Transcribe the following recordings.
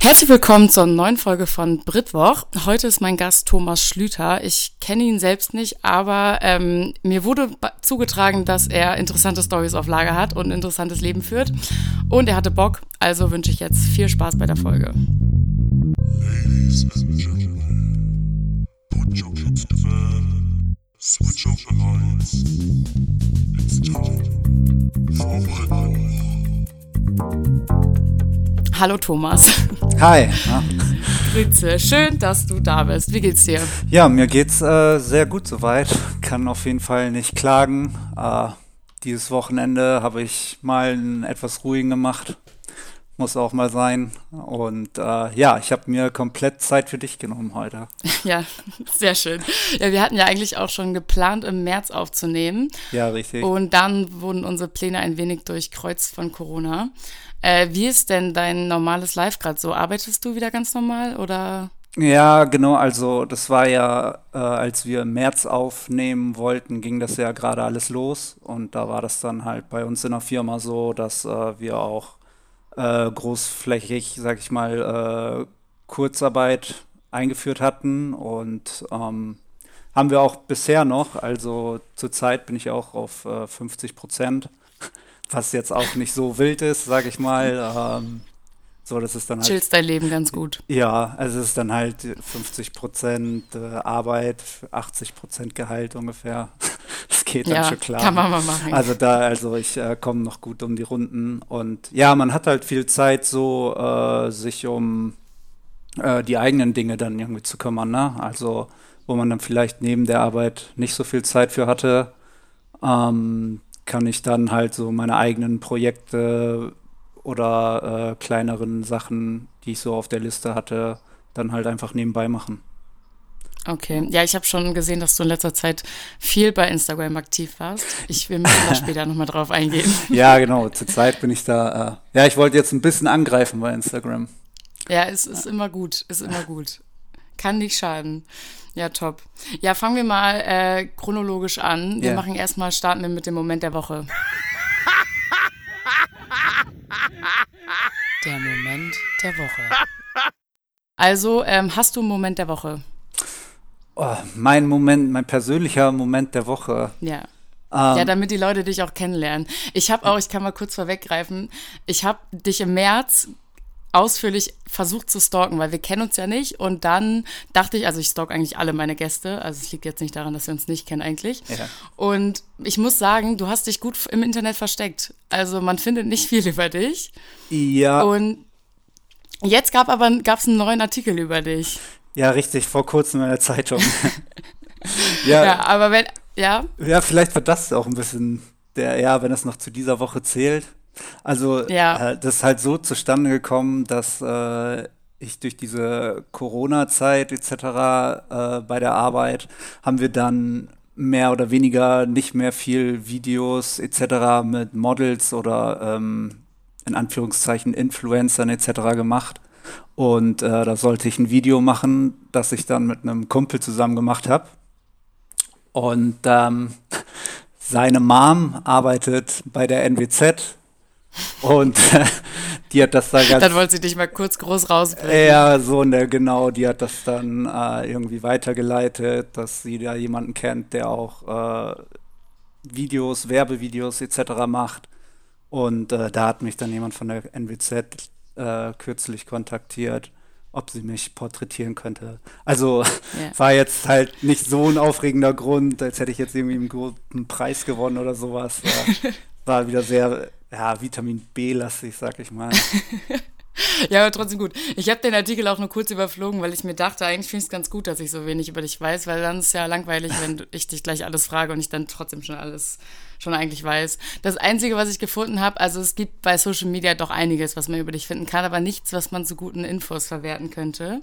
Herzlich willkommen zur neuen Folge von Britwoch. Heute ist mein Gast Thomas Schlüter. Ich kenne ihn selbst nicht, aber ähm, mir wurde zugetragen, dass er interessante Stories auf Lager hat und ein interessantes Leben führt. Und er hatte Bock, also wünsche ich jetzt viel Spaß bei der Folge. Ladies and gentlemen, put your kids to bed, switch off the lights. It's time for Britwoch. Hallo Thomas. Hi. Grüße, schön, dass du da bist. Wie geht's dir? Ja, mir geht's äh, sehr gut soweit. Kann auf jeden Fall nicht klagen. Äh, dieses Wochenende habe ich mal einen etwas ruhigen gemacht. Muss auch mal sein. Und äh, ja, ich habe mir komplett Zeit für dich genommen heute. Ja, sehr schön. Ja, wir hatten ja eigentlich auch schon geplant, im März aufzunehmen. Ja, richtig. Und dann wurden unsere Pläne ein wenig durchkreuzt von Corona. Äh, wie ist denn dein normales Live gerade so? Arbeitest du wieder ganz normal oder? Ja, genau. Also das war ja, äh, als wir im März aufnehmen wollten, ging das ja gerade alles los. Und da war das dann halt bei uns in der Firma so, dass äh, wir auch äh, großflächig, sag ich mal, äh, Kurzarbeit eingeführt hatten. Und ähm, haben wir auch bisher noch. Also zurzeit bin ich auch auf 50 äh, Prozent was jetzt auch nicht so wild ist, sag ich mal. Ähm, so, das ist dann halt. Chillst dein Leben ganz gut. Ja, also es ist dann halt 50 Prozent äh, Arbeit, 80 Prozent Gehalt ungefähr. Das geht ja, dann schon klar. Kann man mal machen. Also da, also ich äh, komme noch gut um die Runden und ja, man hat halt viel Zeit, so äh, sich um äh, die eigenen Dinge dann irgendwie zu kümmern, ne? Also wo man dann vielleicht neben der Arbeit nicht so viel Zeit für hatte. Ähm, kann ich dann halt so meine eigenen Projekte oder äh, kleineren Sachen, die ich so auf der Liste hatte, dann halt einfach nebenbei machen. Okay, ja, ich habe schon gesehen, dass du in letzter Zeit viel bei Instagram aktiv warst. Ich will da später nochmal drauf eingehen. Ja, genau, zurzeit bin ich da. Äh, ja, ich wollte jetzt ein bisschen angreifen bei Instagram. Ja, es ist immer gut, ist immer gut. Kann nicht schaden. Ja, top. Ja, fangen wir mal äh, chronologisch an. Wir yeah. machen erstmal, starten wir mit dem Moment der Woche. der Moment der Woche. Also, ähm, hast du einen Moment der Woche? Oh, mein Moment, mein persönlicher Moment der Woche. Ja. Um, ja, ähm. damit die Leute dich auch kennenlernen. Ich habe auch, ich kann mal kurz vorweggreifen, ich habe dich im März ausführlich versucht zu stalken, weil wir kennen uns ja nicht. Und dann dachte ich, also ich stalk eigentlich alle meine Gäste. Also es liegt jetzt nicht daran, dass wir uns nicht kennen eigentlich. Ja. Und ich muss sagen, du hast dich gut im Internet versteckt. Also man findet nicht viel über dich. Ja. Und jetzt gab aber gab's einen neuen Artikel über dich. Ja, richtig, vor kurzem in der Zeitung. ja. ja, aber wenn, ja. Ja, vielleicht wird das auch ein bisschen der, ja, wenn es noch zu dieser Woche zählt. Also ja. äh, das ist halt so zustande gekommen, dass äh, ich durch diese Corona-Zeit etc. Äh, bei der Arbeit haben wir dann mehr oder weniger nicht mehr viel Videos etc. mit Models oder ähm, in Anführungszeichen Influencern etc. gemacht. Und äh, da sollte ich ein Video machen, das ich dann mit einem Kumpel zusammen gemacht habe. Und ähm, seine Mom arbeitet bei der NWZ und die hat das dann ganz. Dann wollte sie dich mal kurz groß rausbringen. Ja, so, ne, genau. Die hat das dann äh, irgendwie weitergeleitet, dass sie da jemanden kennt, der auch äh, Videos, Werbevideos etc. macht. Und äh, da hat mich dann jemand von der NWZ äh, kürzlich kontaktiert, ob sie mich porträtieren könnte. Also yeah. war jetzt halt nicht so ein aufregender Grund, als hätte ich jetzt irgendwie einen guten Preis gewonnen oder sowas. War wieder sehr ja, Vitamin B-lastig, sag ich mal. ja, aber trotzdem gut. Ich habe den Artikel auch nur kurz überflogen, weil ich mir dachte, eigentlich finde ich es ganz gut, dass ich so wenig über dich weiß, weil dann ist es ja langweilig, wenn ich dich gleich alles frage und ich dann trotzdem schon alles schon eigentlich weiß. Das Einzige, was ich gefunden habe, also es gibt bei Social Media doch einiges, was man über dich finden kann, aber nichts, was man zu guten Infos verwerten könnte.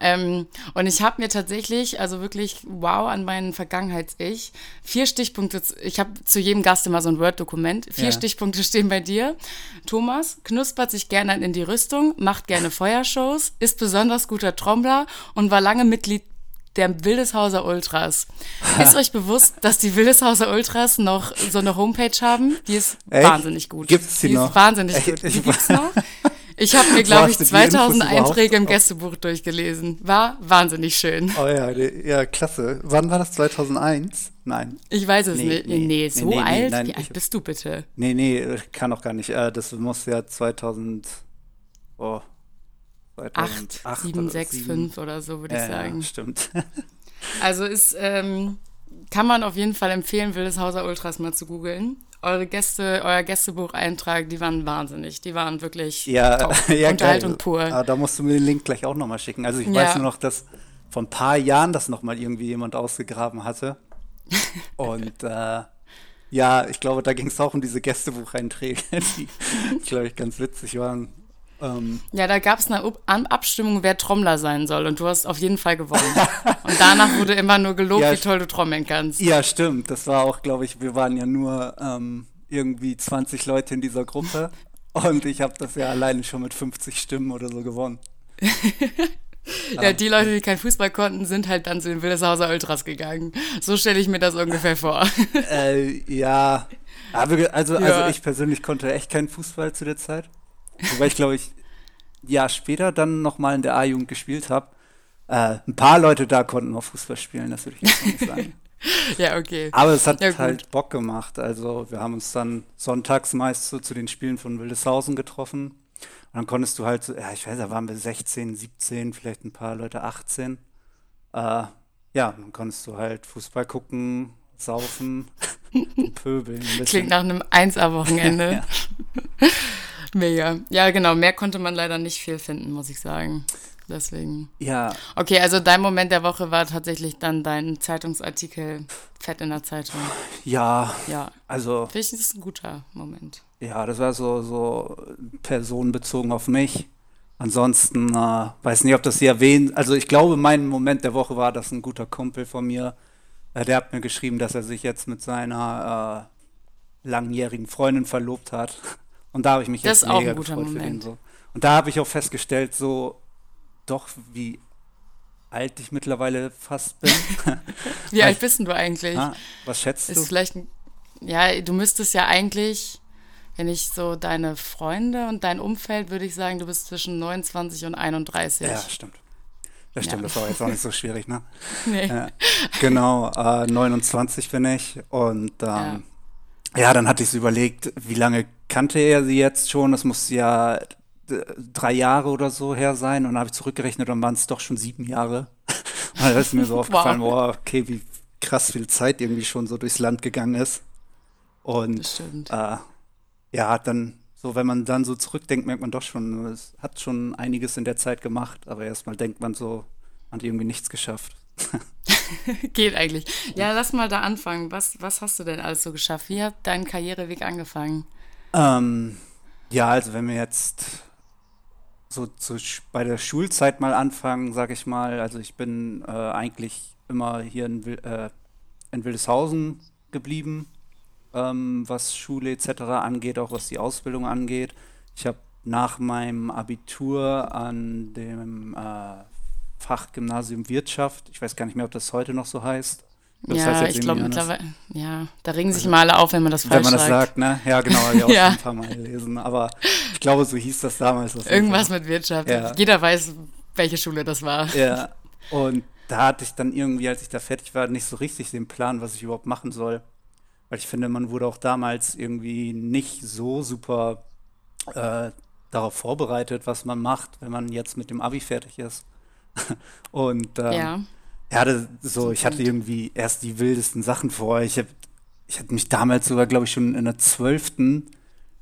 Ähm, und ich habe mir tatsächlich, also wirklich wow an meinen Vergangenheits-Ich, vier Stichpunkte, ich habe zu jedem Gast immer so ein Word-Dokument, vier ja. Stichpunkte stehen bei dir. Thomas knuspert sich gerne in die Rüstung, macht gerne Feuershows, ist besonders guter Trommler und war lange Mitglied der Wildeshauser Ultras. Ist euch bewusst, dass die Wildeshauser Ultras noch so eine Homepage haben? Die ist Echt? wahnsinnig gut. Gibt's die, die noch? Ist wahnsinnig Echt? gut. Die gibt's noch. Ich habe mir, glaube ich, 2000 Einträge im Gästebuch durchgelesen. War wahnsinnig schön. Oh ja, ja, klasse. Wann war das? 2001? Nein. Ich weiß es nee, nicht. Nee, nee so nee, alt? Nein, Wie alt bist du bitte? Nee, nee, kann auch gar nicht. Äh, das muss ja 2000. Oh, 2008 8, 7, 6, 5 oder so, würde ich sagen. Ja, stimmt. also ist, ähm, kann man auf jeden Fall empfehlen, Wildes Hauser Ultras mal zu googeln. Eure Gäste, euer Gästebucheintrag, die waren wahnsinnig. Die waren wirklich ja, ja, Unterhaltung geil. pur. Aber da musst du mir den Link gleich auch nochmal schicken. Also ich ja. weiß nur noch, dass vor ein paar Jahren das nochmal irgendwie jemand ausgegraben hatte. Und äh, ja, ich glaube, da ging es auch um diese Gästebucheinträge, die, glaube ich, ganz witzig waren. Ähm, ja, da gab es eine Abstimmung, wer Trommler sein soll und du hast auf jeden Fall gewonnen. und danach wurde immer nur gelobt, ja, wie toll du trommeln kannst. Ja, stimmt. Das war auch, glaube ich, wir waren ja nur ähm, irgendwie 20 Leute in dieser Gruppe und ich habe das ja alleine schon mit 50 Stimmen oder so gewonnen. ja, die Leute, die kein Fußball konnten, sind halt dann zu den Wildeshauser Ultras gegangen. So stelle ich mir das ungefähr vor. äh, ja, aber also, ja. also ich persönlich konnte echt keinen Fußball zu der Zeit. Wobei ich glaube ich ein Jahr später dann nochmal in der A-Jugend gespielt habe. Äh, ein paar Leute da konnten noch Fußball spielen, das würde ich jetzt nicht sagen. ja, okay. Aber es hat ja, halt Bock gemacht. Also wir haben uns dann sonntags meist so zu den Spielen von Wildeshausen getroffen. Und dann konntest du halt, so, ja, ich weiß, da waren wir 16, 17, vielleicht ein paar Leute 18. Äh, ja, dann konntest du halt Fußball gucken, saufen, pöbeln. Klingt nach einem Eins-A-Wochenende. Mega. Ja, genau. Mehr konnte man leider nicht viel finden, muss ich sagen. Deswegen. Ja. Okay, also dein Moment der Woche war tatsächlich dann dein Zeitungsartikel Fett in der Zeitung. Ja. Ja. Also. Finde ich, das ist ein guter Moment. Ja, das war so, so personenbezogen auf mich. Ansonsten äh, weiß nicht, ob das hier erwähnt. Also ich glaube, mein Moment der Woche war, dass ein guter Kumpel von mir, äh, der hat mir geschrieben, dass er sich jetzt mit seiner äh, langjährigen Freundin verlobt hat. Und da habe ich mich das jetzt mega gefreut Moment. für ihn. So. Und da habe ich auch festgestellt, so doch, wie alt ich mittlerweile fast bin. wie alt bist du eigentlich? Ah, was schätzt ist du? Vielleicht, ja, du müsstest ja eigentlich, wenn ich so deine Freunde und dein Umfeld, würde ich sagen, du bist zwischen 29 und 31. Ja, stimmt. Das stimmt, ja. das war jetzt auch nicht so schwierig, ne? nee. Ja, genau, äh, 29 bin ich und ähm, ja. Ja. dann hatte ich überlegt, wie lange kannte er sie jetzt schon. Das muss ja äh, drei Jahre oder so her sein. Und dann habe ich zurückgerechnet und waren es doch schon sieben Jahre. und dann ist mir so aufgefallen, wow. boah, okay, wie krass viel Zeit irgendwie schon so durchs Land gegangen ist. Und äh, ja, dann so, wenn man dann so zurückdenkt, merkt man doch schon, es hat schon einiges in der Zeit gemacht, aber erstmal denkt man so, man hat irgendwie nichts geschafft. Geht eigentlich. Ja, lass mal da anfangen. Was, was hast du denn alles so geschafft? Wie hat dein Karriereweg angefangen? Ähm, ja, also wenn wir jetzt so zu, bei der Schulzeit mal anfangen, sag ich mal, also ich bin äh, eigentlich immer hier in, äh, in Wildeshausen geblieben, ähm, was Schule etc. angeht, auch was die Ausbildung angeht. Ich habe nach meinem Abitur an dem äh, Fachgymnasium Wirtschaft, ich weiß gar nicht mehr, ob das heute noch so heißt, das ja, ich glaube mittlerweile, ja, da regen sich mal alle auf, wenn man das falsch sagt. Wenn man das sagt, ne? Ja, genau, habe ich auch ja. ein paar Mal gelesen. Aber ich glaube, so hieß das damals. Irgendwas mit Wirtschaft. Ja. Jeder weiß, welche Schule das war. Ja, und da hatte ich dann irgendwie, als ich da fertig war, nicht so richtig den Plan, was ich überhaupt machen soll. Weil ich finde, man wurde auch damals irgendwie nicht so super äh, darauf vorbereitet, was man macht, wenn man jetzt mit dem Abi fertig ist. und ähm, ja ja, das, so, ich hatte irgendwie erst die wildesten Sachen vor. Ich habe ich hab mich damals sogar, glaube ich, schon in der zwölften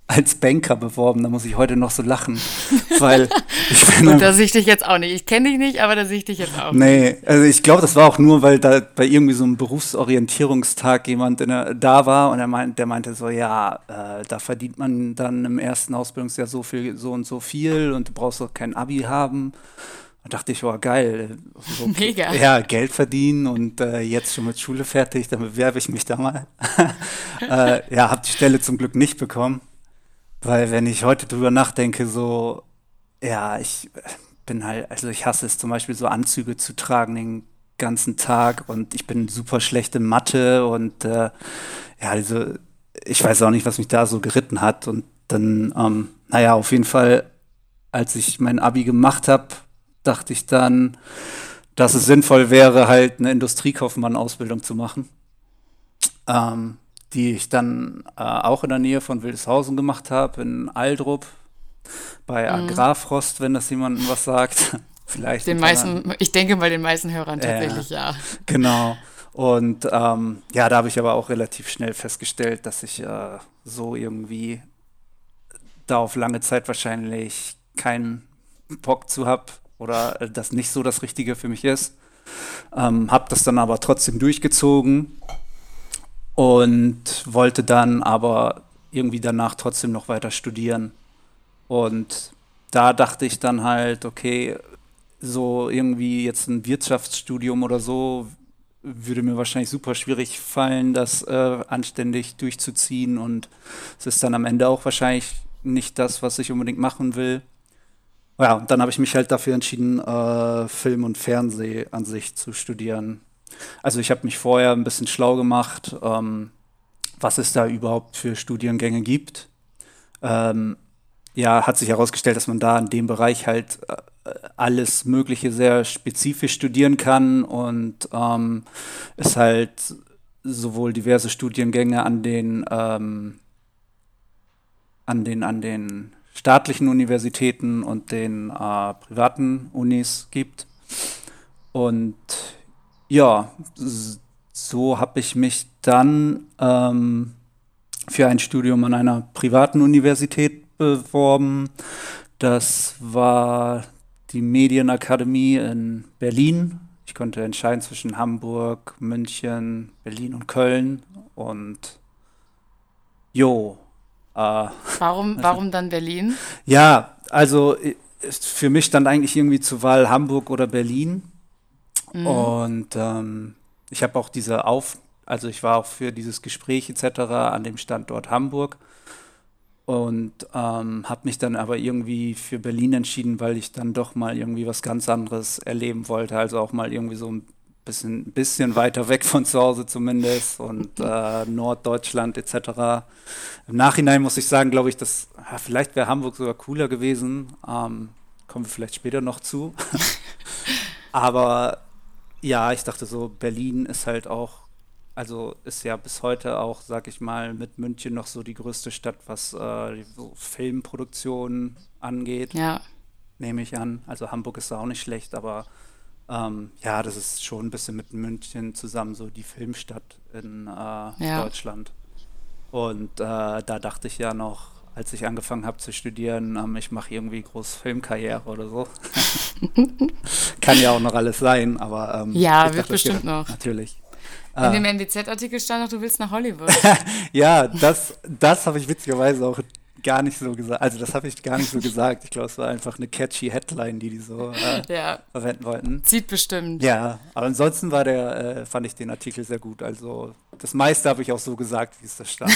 als Banker beworben. Da muss ich heute noch so lachen. weil ich bin. Und da sehe ich dich jetzt auch nicht. Ich kenne dich nicht, aber da sehe ich dich jetzt auch nee, nicht. Nee, also ich glaube, das war auch nur, weil da bei irgendwie so einem Berufsorientierungstag jemand der, da war und er meint, der meinte so, ja, äh, da verdient man dann im ersten Ausbildungsjahr so viel, so und so viel und du brauchst auch kein Abi haben. Da dachte ich, oh geil. So, Mega. Ja, Geld verdienen und äh, jetzt schon mit Schule fertig, dann bewerbe ich mich da mal. äh, ja, habe die Stelle zum Glück nicht bekommen, weil wenn ich heute drüber nachdenke, so, ja, ich bin halt, also ich hasse es zum Beispiel so Anzüge zu tragen den ganzen Tag und ich bin super schlechte Mathe und äh, ja, also ich weiß auch nicht, was mich da so geritten hat und dann, ähm, naja, auf jeden Fall als ich mein Abi gemacht habe, dachte ich dann, dass es sinnvoll wäre, halt eine Industriekaufmann-Ausbildung zu machen, ähm, die ich dann äh, auch in der Nähe von Wildeshausen gemacht habe, in Aldrup, bei mhm. Agrarfrost, wenn das jemandem was sagt. Vielleicht. Den meisten, ich denke bei den meisten Hörern tatsächlich äh, ja. Genau. Und ähm, ja, da habe ich aber auch relativ schnell festgestellt, dass ich äh, so irgendwie da auf lange Zeit wahrscheinlich keinen Bock zu habe oder äh, das nicht so das Richtige für mich ist. Ähm, habe das dann aber trotzdem durchgezogen und wollte dann aber irgendwie danach trotzdem noch weiter studieren. Und da dachte ich dann halt, okay, so irgendwie jetzt ein Wirtschaftsstudium oder so würde mir wahrscheinlich super schwierig fallen, das äh, anständig durchzuziehen. Und es ist dann am Ende auch wahrscheinlich nicht das, was ich unbedingt machen will. Ja, und dann habe ich mich halt dafür entschieden, äh, Film und Fernseh an sich zu studieren. Also ich habe mich vorher ein bisschen schlau gemacht, ähm, was es da überhaupt für Studiengänge gibt. Ähm, ja, hat sich herausgestellt, dass man da in dem Bereich halt äh, alles Mögliche sehr spezifisch studieren kann und ähm, es halt sowohl diverse Studiengänge an den ähm, an den an den staatlichen Universitäten und den äh, privaten Unis gibt. Und ja, so habe ich mich dann ähm, für ein Studium an einer privaten Universität beworben. Das war die Medienakademie in Berlin. Ich konnte entscheiden zwischen Hamburg, München, Berlin und Köln. Und jo, warum, warum dann Berlin? Ja, also für mich stand eigentlich irgendwie zur Wahl Hamburg oder Berlin. Mhm. Und ähm, ich habe auch diese Auf, also ich war auch für dieses Gespräch etc. an dem Standort Hamburg und ähm, habe mich dann aber irgendwie für Berlin entschieden, weil ich dann doch mal irgendwie was ganz anderes erleben wollte, also auch mal irgendwie so ein bisschen, bisschen weiter weg von zu Hause zumindest und äh, Norddeutschland etc. Im Nachhinein muss ich sagen, glaube ich, dass ja, vielleicht wäre Hamburg sogar cooler gewesen. Ähm, kommen wir vielleicht später noch zu. Aber ja, ich dachte so, Berlin ist halt auch, also ist ja bis heute auch, sag ich mal, mit München noch so die größte Stadt, was äh, so Filmproduktion angeht. Ja. Nehme ich an. Also Hamburg ist da auch nicht schlecht, aber ähm, ja, das ist schon ein bisschen mit München zusammen so die Filmstadt in äh, ja. Deutschland. Und äh, da dachte ich ja noch, als ich angefangen habe zu studieren, ähm, ich mache irgendwie groß Filmkarriere oder so. Kann ja auch noch alles sein, aber ähm, ja, wird dachte, bestimmt okay, noch. Natürlich. In dem NWZ-Artikel stand noch, du willst nach Hollywood. ja, das, das habe ich witzigerweise auch gar nicht so gesagt. Also das habe ich gar nicht so gesagt. Ich glaube, es war einfach eine catchy Headline, die die so äh, ja. verwenden wollten. Zieht bestimmt. Ja, aber ansonsten war der, äh, fand ich den Artikel sehr gut. Also das meiste habe ich auch so gesagt, wie es da stand.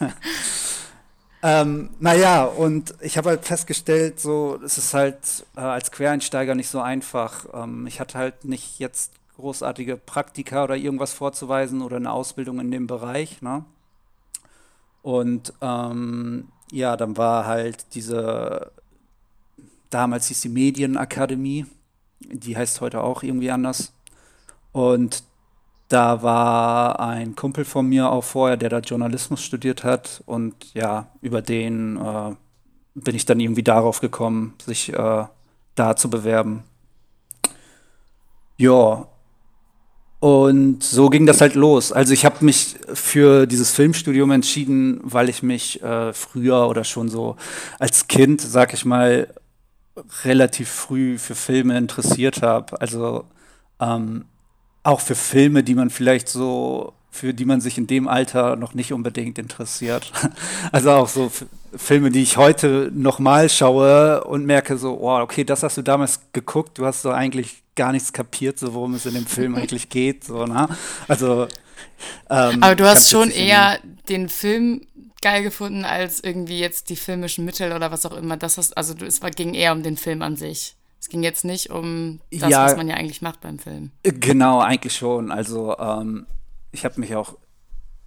ähm, naja, und ich habe halt festgestellt, so, es ist halt äh, als Quereinsteiger nicht so einfach. Ähm, ich hatte halt nicht jetzt großartige Praktika oder irgendwas vorzuweisen oder eine Ausbildung in dem Bereich. Ne? Und ähm, ja, dann war halt diese, damals hieß die Medienakademie, die heißt heute auch irgendwie anders. Und da war ein Kumpel von mir auch vorher, der da Journalismus studiert hat. Und ja, über den äh, bin ich dann irgendwie darauf gekommen, sich äh, da zu bewerben. Ja, und so ging das halt los. Also ich habe mich für dieses Filmstudium entschieden, weil ich mich äh, früher oder schon so als Kind, sag ich mal, relativ früh für Filme interessiert habe. Also ähm, auch für Filme, die man vielleicht so, für die man sich in dem Alter noch nicht unbedingt interessiert. Also auch so Filme, die ich heute nochmal schaue und merke so, oh, okay, das hast du damals geguckt, du hast so eigentlich gar nichts kapiert, so worum es in dem Film eigentlich geht. So, ne? Also ähm, Aber du hast schon eher den Film geil gefunden als irgendwie jetzt die filmischen Mittel oder was auch immer. Das hast, also es ging eher um den Film an sich. Es ging jetzt nicht um das, ja, was man ja eigentlich macht beim Film. Genau, eigentlich schon. Also ähm, ich habe mich auch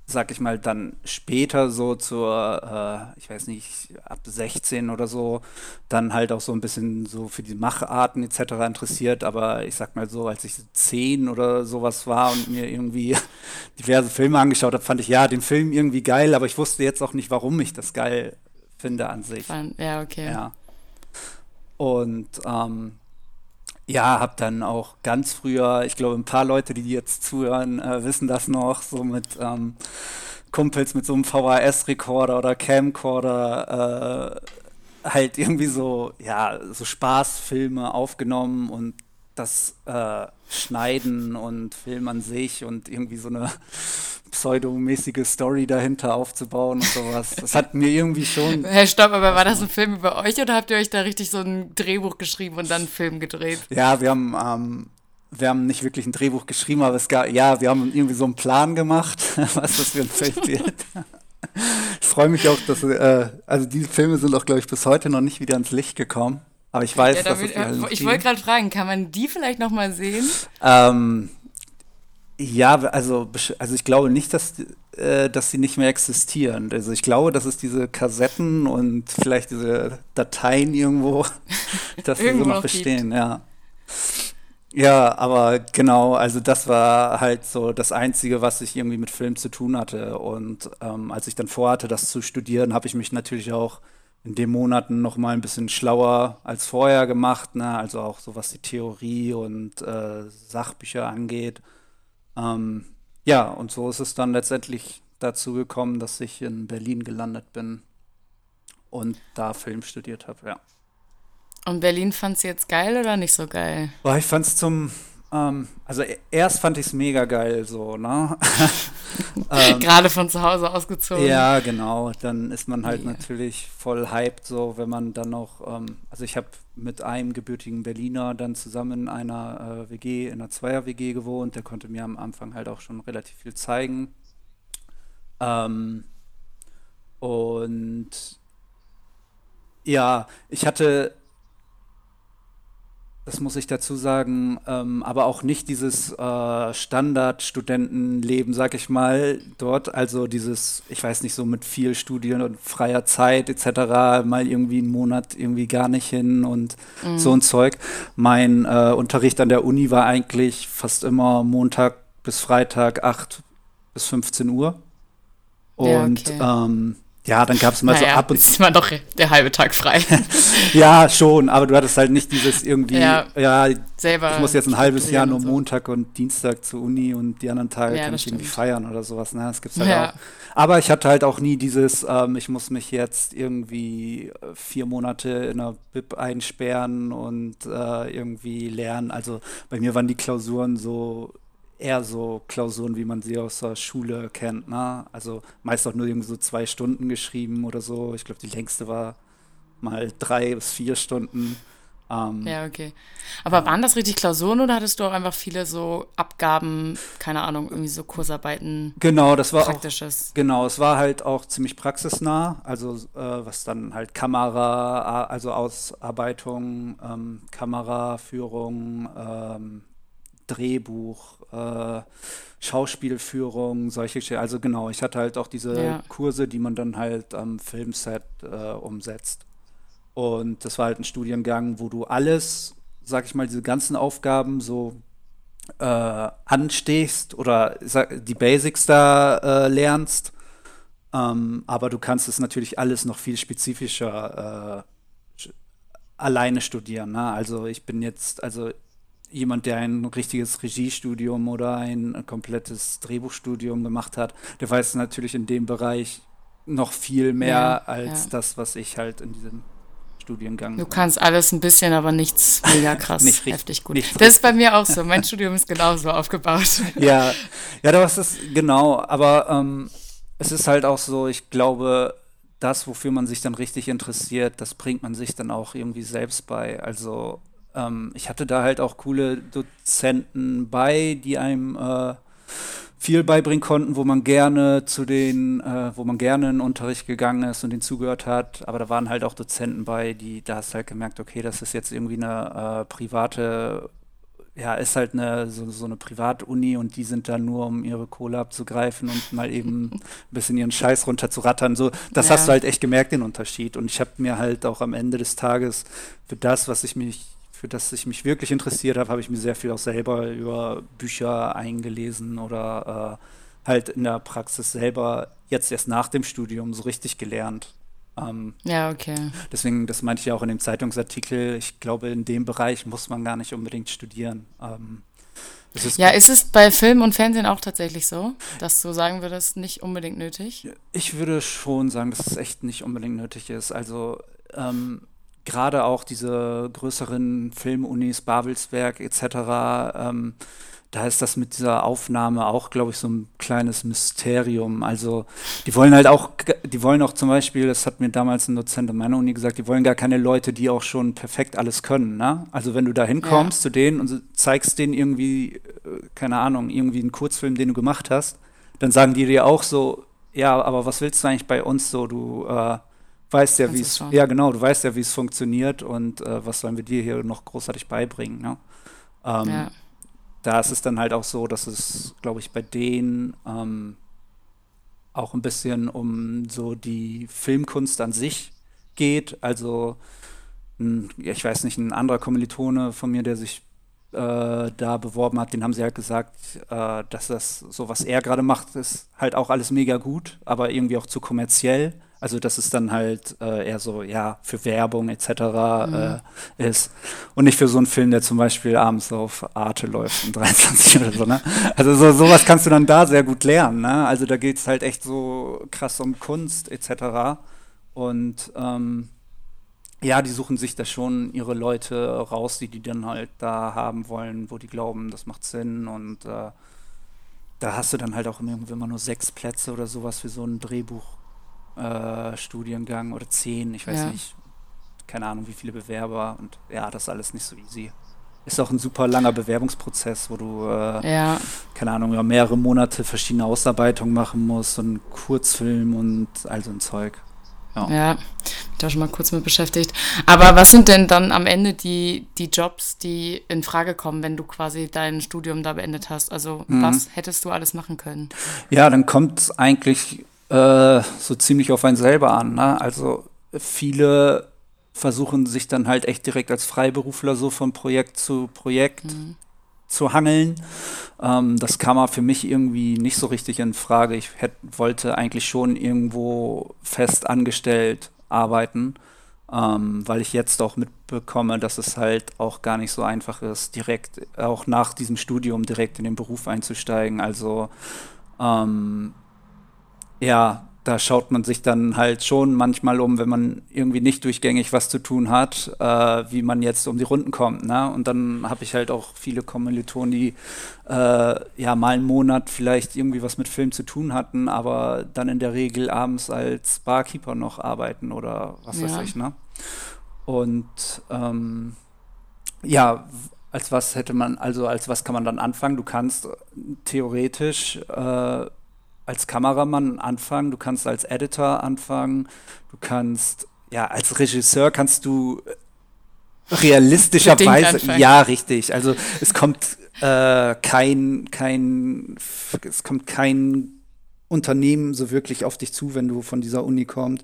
sag ich mal, dann später so zur, äh, ich weiß nicht, ab 16 oder so, dann halt auch so ein bisschen so für die Macharten etc. interessiert. Aber ich sag mal so, als ich 10 oder sowas war und mir irgendwie diverse Filme angeschaut habe, fand ich ja den Film irgendwie geil, aber ich wusste jetzt auch nicht, warum ich das geil finde an sich. Ja, okay. Ja. Und ähm, ja, hab dann auch ganz früher, ich glaube, ein paar Leute, die jetzt zuhören, äh, wissen das noch, so mit ähm, Kumpels mit so einem VHS-Rekorder oder Camcorder äh, halt irgendwie so, ja, so Spaßfilme aufgenommen und das äh, Schneiden und Film an sich und irgendwie so eine pseudomäßige Story dahinter aufzubauen und sowas. Das hat mir irgendwie schon. Herr Stopp, aber war das ein Film über euch oder habt ihr euch da richtig so ein Drehbuch geschrieben und dann einen Film gedreht? Ja, wir haben, ähm, wir haben nicht wirklich ein Drehbuch geschrieben, aber es gab, ja, wir haben irgendwie so einen Plan gemacht, was das für ein Film wird. ich freue mich auch, dass, äh, also diese Filme sind auch, glaube ich, bis heute noch nicht wieder ans Licht gekommen. Aber ich weiß, ja, dass will, es Ich wollte gerade fragen, kann man die vielleicht noch mal sehen? Ähm, ja, also, also ich glaube nicht, dass, äh, dass sie nicht mehr existieren. Also ich glaube, dass es diese Kassetten und vielleicht diese Dateien irgendwo, dass sie so noch bestehen, ja. Ja, aber genau, also das war halt so das Einzige, was ich irgendwie mit Film zu tun hatte. Und ähm, als ich dann vorhatte, das zu studieren, habe ich mich natürlich auch in den Monaten noch mal ein bisschen schlauer als vorher gemacht, ne? also auch so was die Theorie und äh, Sachbücher angeht. Ähm, ja, und so ist es dann letztendlich dazu gekommen, dass ich in Berlin gelandet bin und da Film studiert habe, ja. Und Berlin fand's jetzt geil oder nicht so geil? Boah, ich fand's zum ähm, also e-, erst fand ich es mega geil, so, ne? ähm, Gerade von zu Hause ausgezogen. Ja, genau. Dann ist man halt yeah. natürlich voll hyped, so, wenn man dann noch, ähm, also ich habe mit einem gebürtigen Berliner dann zusammen in einer äh, WG, in einer Zweier-WG gewohnt. Der konnte mir am Anfang halt auch schon relativ viel zeigen. Ähm, und ja, ich hatte das muss ich dazu sagen, ähm, aber auch nicht dieses äh, Standardstudentenleben, sag ich mal, dort. Also dieses, ich weiß nicht, so mit viel Studien und freier Zeit etc., mal irgendwie einen Monat irgendwie gar nicht hin und mhm. so ein Zeug. Mein äh, Unterricht an der Uni war eigentlich fast immer Montag bis Freitag 8 bis 15 Uhr. Und ja, okay. ähm, ja, dann gab es mal naja, so ab und zu. ist immer doch der halbe Tag frei. ja, schon, aber du hattest halt nicht dieses irgendwie, ja, ja selber ich muss jetzt ein halbes Jahr nur so. Montag und Dienstag zur Uni und die anderen Tage ja, kann ich stimmt. irgendwie feiern oder sowas. Ne? Das gibt's halt ja. auch. Aber ich hatte halt auch nie dieses, ähm, ich muss mich jetzt irgendwie äh, vier Monate in einer Bib einsperren und äh, irgendwie lernen. Also bei mir waren die Klausuren so eher so Klausuren, wie man sie aus der Schule kennt. Ne? Also meist auch nur irgendwie so zwei Stunden geschrieben oder so. Ich glaube, die längste war mal drei bis vier Stunden. Ähm, ja, okay. Aber waren das richtig Klausuren oder hattest du auch einfach viele so Abgaben, keine Ahnung, irgendwie so Kursarbeiten? Genau, das war Praktisches. Auch, genau, es war halt auch ziemlich praxisnah, also äh, was dann halt Kamera, also Ausarbeitung, ähm, Kameraführung, ähm, Drehbuch, äh, Schauspielführung, solche Geschichten. Also genau, ich hatte halt auch diese ja. Kurse, die man dann halt am Filmset äh, umsetzt. Und das war halt ein Studiengang, wo du alles, sag ich mal, diese ganzen Aufgaben so äh, anstehst oder die Basics da äh, lernst. Ähm, aber du kannst es natürlich alles noch viel spezifischer äh, alleine studieren. Ne? Also ich bin jetzt, also jemand, der ein richtiges Regiestudium oder ein komplettes Drehbuchstudium gemacht hat, der weiß natürlich in dem Bereich noch viel mehr ja, als ja. das, was ich halt in diesem Studiengang. Du kannst alles ein bisschen, aber nichts mega krass, nicht heftig gut. das ist bei mir auch so. Mein Studium ist genauso aufgebaut. ja, ja, das ist genau. Aber ähm, es ist halt auch so. Ich glaube, das, wofür man sich dann richtig interessiert, das bringt man sich dann auch irgendwie selbst bei. Also ähm, ich hatte da halt auch coole Dozenten bei, die einem äh, viel beibringen konnten, wo man gerne zu den, äh, wo man gerne in den Unterricht gegangen ist und den zugehört hat. Aber da waren halt auch Dozenten bei, die, da hast halt gemerkt, okay, das ist jetzt irgendwie eine äh, private ja, ist halt eine, so, so eine Privatuni und die sind da nur, um ihre Kohle abzugreifen und mal eben ein bisschen ihren Scheiß runterzurattern. So, das ja. hast du halt echt gemerkt, den Unterschied. Und ich habe mir halt auch am Ende des Tages für das, was ich mich, für das ich mich wirklich interessiert habe, habe ich mir sehr viel auch selber über Bücher eingelesen oder äh, halt in der Praxis selber jetzt erst nach dem Studium so richtig gelernt. Ähm, ja, okay. Deswegen, das meinte ich ja auch in dem Zeitungsartikel, ich glaube, in dem Bereich muss man gar nicht unbedingt studieren. Ähm, ist ja, ist es bei Film und Fernsehen auch tatsächlich so, dass du sagen würdest, nicht unbedingt nötig? Ich würde schon sagen, dass es echt nicht unbedingt nötig ist. Also ähm, gerade auch diese größeren Filmunis, Babelsberg etc., ähm, da ist das mit dieser Aufnahme auch, glaube ich, so ein kleines Mysterium. Also die wollen halt auch, die wollen auch zum Beispiel, das hat mir damals ein Dozent an meiner Uni gesagt, die wollen gar keine Leute, die auch schon perfekt alles können. Ne? Also wenn du da hinkommst ja. zu denen und zeigst denen irgendwie, äh, keine Ahnung, irgendwie einen Kurzfilm, den du gemacht hast, dann sagen die dir auch so, ja, aber was willst du eigentlich bei uns so? Du äh, weißt ja, wie es, ja genau, du weißt ja, wie es funktioniert und äh, was sollen wir dir hier noch großartig beibringen. Ne? Ähm, ja da ist es dann halt auch so, dass es, glaube ich, bei denen ähm, auch ein bisschen um so die Filmkunst an sich geht. Also, ein, ich weiß nicht, ein anderer Kommilitone von mir, der sich äh, da beworben hat, den haben sie halt gesagt, äh, dass das so, was er gerade macht, ist halt auch alles mega gut, aber irgendwie auch zu kommerziell. Also dass es dann halt äh, eher so, ja, für Werbung etc. Mhm. Äh, ist. Und nicht für so einen Film, der zum Beispiel abends auf Arte läuft um 23 oder so, ne? Also so, sowas kannst du dann da sehr gut lernen, ne? Also da geht es halt echt so krass um Kunst etc. Und ähm, ja, die suchen sich da schon ihre Leute raus, die die dann halt da haben wollen, wo die glauben, das macht Sinn und äh, da hast du dann halt auch irgendwie immer nur sechs Plätze oder sowas für so ein Drehbuch äh, Studiengang oder zehn, ich weiß ja. nicht, keine Ahnung, wie viele Bewerber und ja, das ist alles nicht so easy. Ist auch ein super langer Bewerbungsprozess, wo du, äh, ja. keine Ahnung, über mehrere Monate verschiedene Ausarbeitungen machen musst und Kurzfilm und all so ein Zeug. Ja. ja, da schon mal kurz mit beschäftigt. Aber was sind denn dann am Ende die, die Jobs, die in Frage kommen, wenn du quasi dein Studium da beendet hast? Also mhm. was hättest du alles machen können? Ja, dann kommt eigentlich äh, so ziemlich auf einen selber an. Ne? Also viele versuchen sich dann halt echt direkt als Freiberufler so von Projekt zu Projekt mhm. zu hangeln. Ähm, das kam aber für mich irgendwie nicht so richtig in Frage. Ich hätt, wollte eigentlich schon irgendwo fest angestellt arbeiten, ähm, weil ich jetzt auch mitbekomme, dass es halt auch gar nicht so einfach ist, direkt auch nach diesem Studium direkt in den Beruf einzusteigen. Also ähm, ja, da schaut man sich dann halt schon manchmal um, wenn man irgendwie nicht durchgängig was zu tun hat, äh, wie man jetzt um die Runden kommt. Ne? Und dann habe ich halt auch viele Kommilitonen, die äh, ja mal einen Monat vielleicht irgendwie was mit Film zu tun hatten, aber dann in der Regel abends als Barkeeper noch arbeiten oder was ja. weiß ich. Ne? Und ähm, ja, als was hätte man, also als was kann man dann anfangen? Du kannst theoretisch äh, als Kameramann anfangen, du kannst als Editor anfangen, du kannst, ja, als Regisseur kannst du realistischerweise, ja, richtig. Also es kommt äh, kein, kein, es kommt kein Unternehmen so wirklich auf dich zu, wenn du von dieser Uni kommt,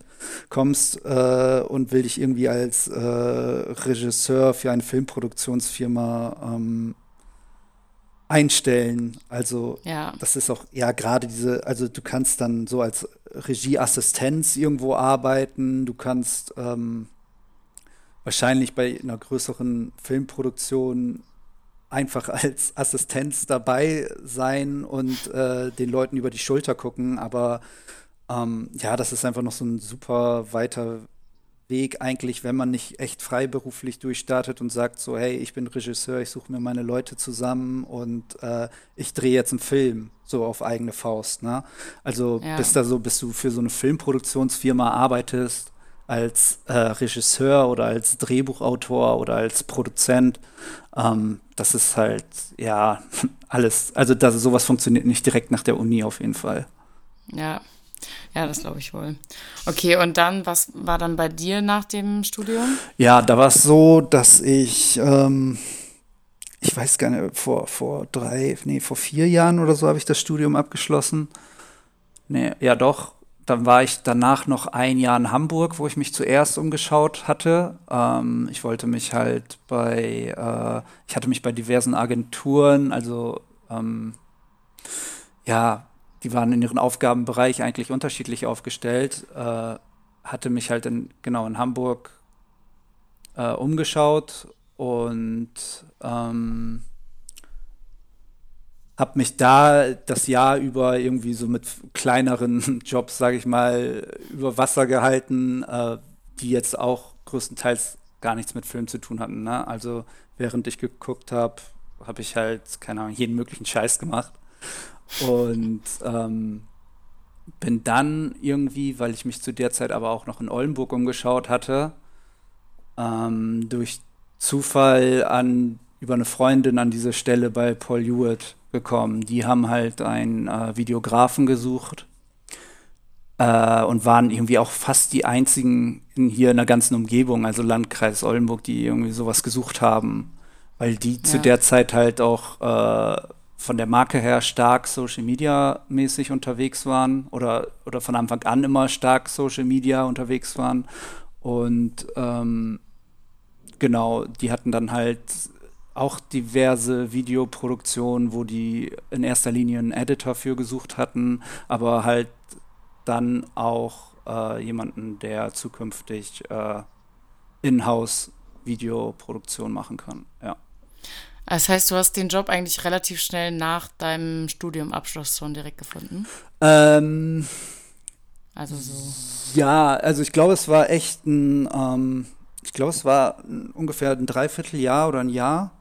kommst äh, und will dich irgendwie als äh, Regisseur für eine Filmproduktionsfirma ähm, einstellen. Also ja. das ist auch, ja, gerade diese, also du kannst dann so als Regieassistenz irgendwo arbeiten, du kannst ähm, wahrscheinlich bei einer größeren Filmproduktion einfach als Assistenz dabei sein und äh, den Leuten über die Schulter gucken, aber ähm, ja, das ist einfach noch so ein super weiter Weg eigentlich, wenn man nicht echt freiberuflich durchstartet und sagt so, hey, ich bin Regisseur, ich suche mir meine Leute zusammen und äh, ich drehe jetzt einen Film, so auf eigene Faust. Ne? Also ja. bist da so, bis du für so eine Filmproduktionsfirma arbeitest, als äh, Regisseur oder als Drehbuchautor oder als Produzent, ähm, das ist halt, ja, alles, also das, sowas funktioniert nicht direkt nach der Uni auf jeden Fall. Ja, ja, das glaube ich wohl. Okay, und dann, was war dann bei dir nach dem Studium? Ja, da war es so, dass ich, ähm, ich weiß gar nicht, vor, vor drei, nee, vor vier Jahren oder so habe ich das Studium abgeschlossen. Nee, ja doch. Dann war ich danach noch ein Jahr in Hamburg, wo ich mich zuerst umgeschaut hatte. Ähm, ich wollte mich halt bei, äh, ich hatte mich bei diversen Agenturen, also ähm, ja, die waren in ihrem Aufgabenbereich eigentlich unterschiedlich aufgestellt. Äh, hatte mich halt in, genau in Hamburg äh, umgeschaut und ähm, habe mich da das Jahr über irgendwie so mit kleineren Jobs, sage ich mal, über Wasser gehalten, äh, die jetzt auch größtenteils gar nichts mit Film zu tun hatten. Ne? Also während ich geguckt habe, habe ich halt, keine Ahnung, jeden möglichen Scheiß gemacht. Und ähm, bin dann irgendwie, weil ich mich zu der Zeit aber auch noch in Oldenburg umgeschaut hatte, ähm, durch Zufall an über eine Freundin an diese Stelle bei Paul Hewitt gekommen. Die haben halt einen äh, Videografen gesucht äh, und waren irgendwie auch fast die einzigen in, hier in der ganzen Umgebung, also Landkreis Oldenburg, die irgendwie sowas gesucht haben, weil die ja. zu der Zeit halt auch äh, von der Marke her stark Social Media mäßig unterwegs waren oder, oder von Anfang an immer stark Social Media unterwegs waren. Und ähm, genau, die hatten dann halt auch diverse Videoproduktionen, wo die in erster Linie einen Editor für gesucht hatten, aber halt dann auch äh, jemanden, der zukünftig äh, in-house Videoproduktion machen kann. Ja. Das heißt, du hast den Job eigentlich relativ schnell nach deinem Studiumabschluss schon direkt gefunden? Ähm, also so. Ja, also ich glaube, es war echt ein, ähm, ich glaube, es war ungefähr ein Dreivierteljahr oder ein Jahr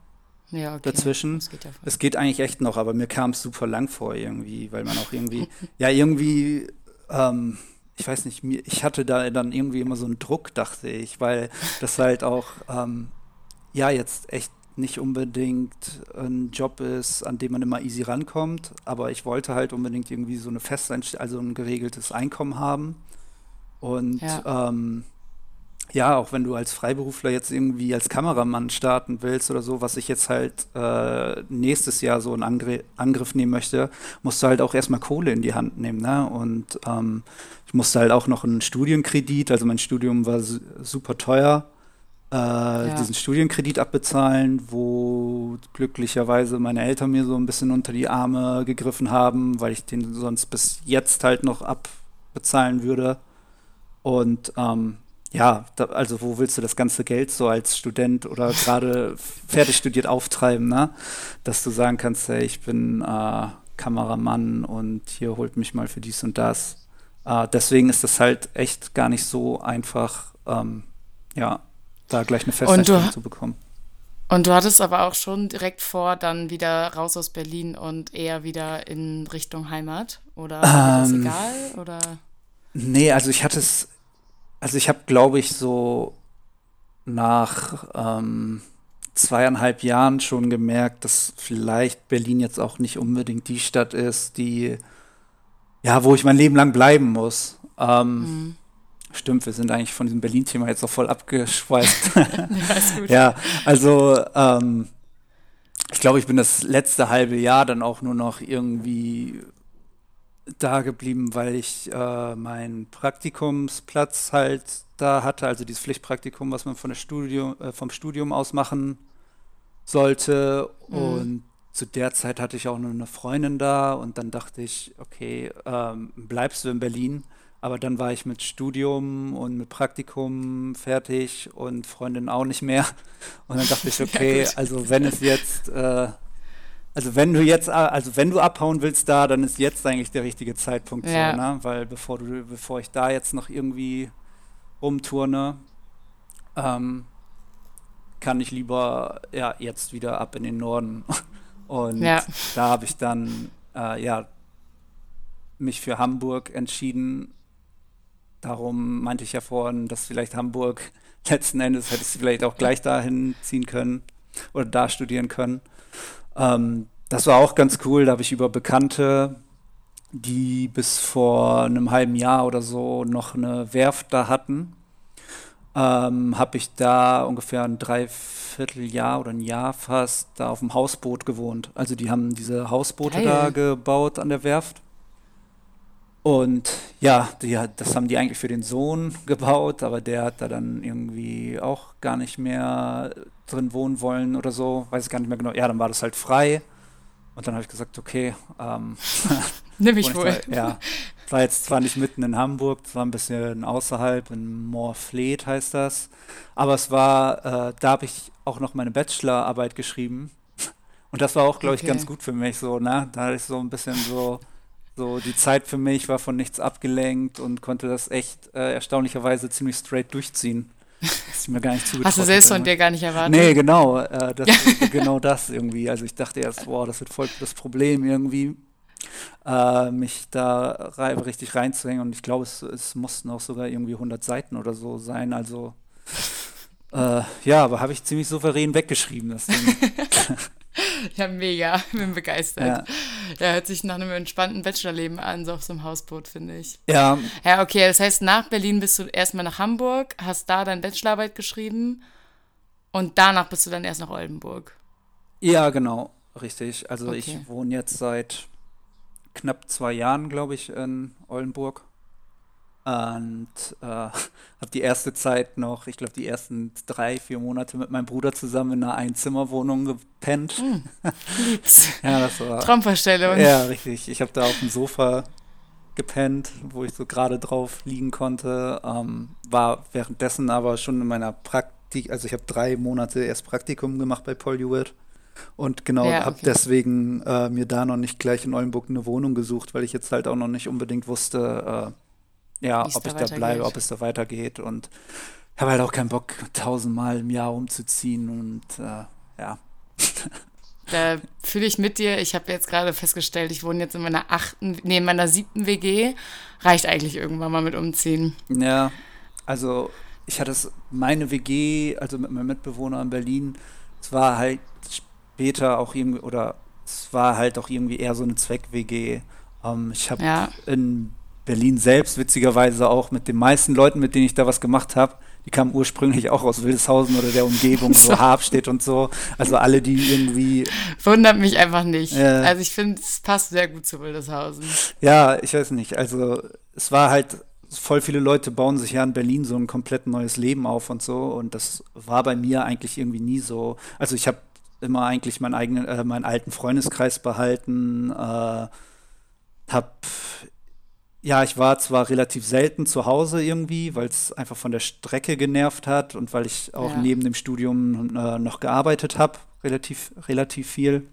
ja, okay. dazwischen. Geht ja es geht eigentlich echt noch, aber mir kam es super lang vor irgendwie, weil man auch irgendwie, ja, irgendwie, ähm, ich weiß nicht, ich hatte da dann irgendwie immer so einen Druck, dachte ich, weil das halt auch, ähm, ja, jetzt echt nicht unbedingt ein Job ist, an dem man immer easy rankommt, aber ich wollte halt unbedingt irgendwie so eine Festeinstellung, also ein geregeltes Einkommen haben. Und ja. Ähm, ja, auch wenn du als Freiberufler jetzt irgendwie als Kameramann starten willst oder so, was ich jetzt halt äh, nächstes Jahr so in Angr Angriff nehmen möchte, musst du halt auch erstmal Kohle in die Hand nehmen. Ne? Und ähm, ich musste halt auch noch einen Studienkredit, also mein Studium war super teuer äh, ja. diesen Studienkredit abbezahlen, wo glücklicherweise meine Eltern mir so ein bisschen unter die Arme gegriffen haben, weil ich den sonst bis jetzt halt noch abbezahlen würde. Und ähm, ja, da, also wo willst du das ganze Geld so als Student oder gerade fertig studiert auftreiben, ne? Dass du sagen kannst, hey, ich bin äh, Kameramann und hier holt mich mal für dies und das. Äh, deswegen ist das halt echt gar nicht so einfach, ähm, ja, da gleich eine Festanstellung zu bekommen. Und du hattest aber auch schon direkt vor, dann wieder raus aus Berlin und eher wieder in Richtung Heimat? Oder ähm, war das egal? Oder? Nee, also ich hatte es, also ich habe, glaube ich, so nach ähm, zweieinhalb Jahren schon gemerkt, dass vielleicht Berlin jetzt auch nicht unbedingt die Stadt ist, die, ja, wo ich mein Leben lang bleiben muss. Ähm, mhm. Stimmt, wir sind eigentlich von diesem Berlin-Thema jetzt auch voll abgeschweißt. ja, ja, also ähm, ich glaube, ich bin das letzte halbe Jahr dann auch nur noch irgendwie da geblieben, weil ich äh, meinen Praktikumsplatz halt da hatte, also dieses Pflichtpraktikum, was man von der Studium, äh, vom Studium aus machen sollte. Mhm. Und zu der Zeit hatte ich auch nur eine Freundin da und dann dachte ich, okay, ähm, bleibst du in Berlin? Aber dann war ich mit Studium und mit Praktikum fertig und Freundin auch nicht mehr. Und dann dachte ich, okay, ja, also wenn es jetzt, äh, also wenn du jetzt, also wenn du abhauen willst da, dann ist jetzt eigentlich der richtige Zeitpunkt ja. so, ne? Weil bevor du, bevor ich da jetzt noch irgendwie rumturne, ähm, kann ich lieber ja jetzt wieder ab in den Norden. Und ja. da habe ich dann äh, ja mich für Hamburg entschieden Darum meinte ich ja vorhin, dass vielleicht Hamburg letzten Endes hätte ich vielleicht auch gleich dahin ziehen können oder da studieren können. Ähm, das war auch ganz cool. Da habe ich über Bekannte, die bis vor einem halben Jahr oder so noch eine Werft da hatten, ähm, habe ich da ungefähr ein Dreivierteljahr oder ein Jahr fast da auf dem Hausboot gewohnt. Also die haben diese Hausboote Geil. da gebaut an der Werft. Und ja, die, das haben die eigentlich für den Sohn gebaut, aber der hat da dann irgendwie auch gar nicht mehr drin wohnen wollen oder so. Weiß ich gar nicht mehr genau. Ja, dann war das halt frei. Und dann habe ich gesagt, okay, ähm, nimm ich wohl. Da, ja, war jetzt zwar nicht mitten in Hamburg, es war ein bisschen außerhalb, in Moorfleet heißt das. Aber es war, äh, da habe ich auch noch meine Bachelorarbeit geschrieben. Und das war auch, glaube okay. ich, ganz gut für mich so, ne? Da hatte ich so ein bisschen so so, die Zeit für mich war von nichts abgelenkt und konnte das echt äh, erstaunlicherweise ziemlich straight durchziehen. Das ist mir gar nicht zugetraut. Hast du selbst von dir gar nicht erwartet? Nee, genau. Äh, das, genau das irgendwie. Also ich dachte erst, boah, das wird voll das Problem irgendwie, äh, mich da rein, richtig reinzuhängen. Und ich glaube, es, es mussten auch sogar irgendwie 100 Seiten oder so sein. Also äh, ja, aber habe ich ziemlich souverän weggeschrieben, das Ding. Ja, mega. Bin begeistert. Ja. ja, hört sich nach einem entspannten Bachelorleben an, so auf so einem Hausboot, finde ich. Ja. Ja, okay. Das heißt, nach Berlin bist du erstmal nach Hamburg, hast da deine Bachelorarbeit geschrieben und danach bist du dann erst nach Oldenburg. Ja, genau. Richtig. Also okay. ich wohne jetzt seit knapp zwei Jahren, glaube ich, in Oldenburg. Und äh, habe die erste Zeit noch, ich glaube, die ersten drei, vier Monate mit meinem Bruder zusammen in einer Einzimmerwohnung gepennt. Mm, ja, das war. Traumvorstellung. Ja, richtig. Ich habe da auf dem Sofa gepennt, wo ich so gerade drauf liegen konnte. Ähm, war währenddessen aber schon in meiner Praktik, also ich habe drei Monate erst Praktikum gemacht bei Paul Hewitt. Und genau, ja, okay. habe deswegen äh, mir da noch nicht gleich in Oldenburg eine Wohnung gesucht, weil ich jetzt halt auch noch nicht unbedingt wusste, äh, ja, ob ich da bleibe, ob es da weitergeht. Und ich habe halt auch keinen Bock, tausendmal im Jahr umzuziehen und äh, ja. Da fühle ich mit dir. Ich habe jetzt gerade festgestellt, ich wohne jetzt in meiner achten, nee, in meiner siebten WG. Reicht eigentlich irgendwann mal mit umziehen. Ja, also ich hatte es, meine WG, also mit meinem Mitbewohner in Berlin, es war halt später auch irgendwie, oder es war halt auch irgendwie eher so eine Zweck-WG. Ähm, ich habe ja. in Berlin selbst, witzigerweise auch mit den meisten Leuten, mit denen ich da was gemacht habe, die kamen ursprünglich auch aus Wildeshausen oder der Umgebung, so Habstedt und so. Also alle, die irgendwie. Wundert mich einfach nicht. Äh, also ich finde, es passt sehr gut zu Wildeshausen. Ja, ich weiß nicht. Also es war halt, voll viele Leute bauen sich ja in Berlin so ein komplett neues Leben auf und so. Und das war bei mir eigentlich irgendwie nie so. Also ich habe immer eigentlich meinen eigenen, äh, meinen alten Freundeskreis behalten, äh, habe ja, ich war zwar relativ selten zu Hause irgendwie, weil es einfach von der Strecke genervt hat und weil ich auch ja. neben dem Studium äh, noch gearbeitet habe, relativ, relativ viel.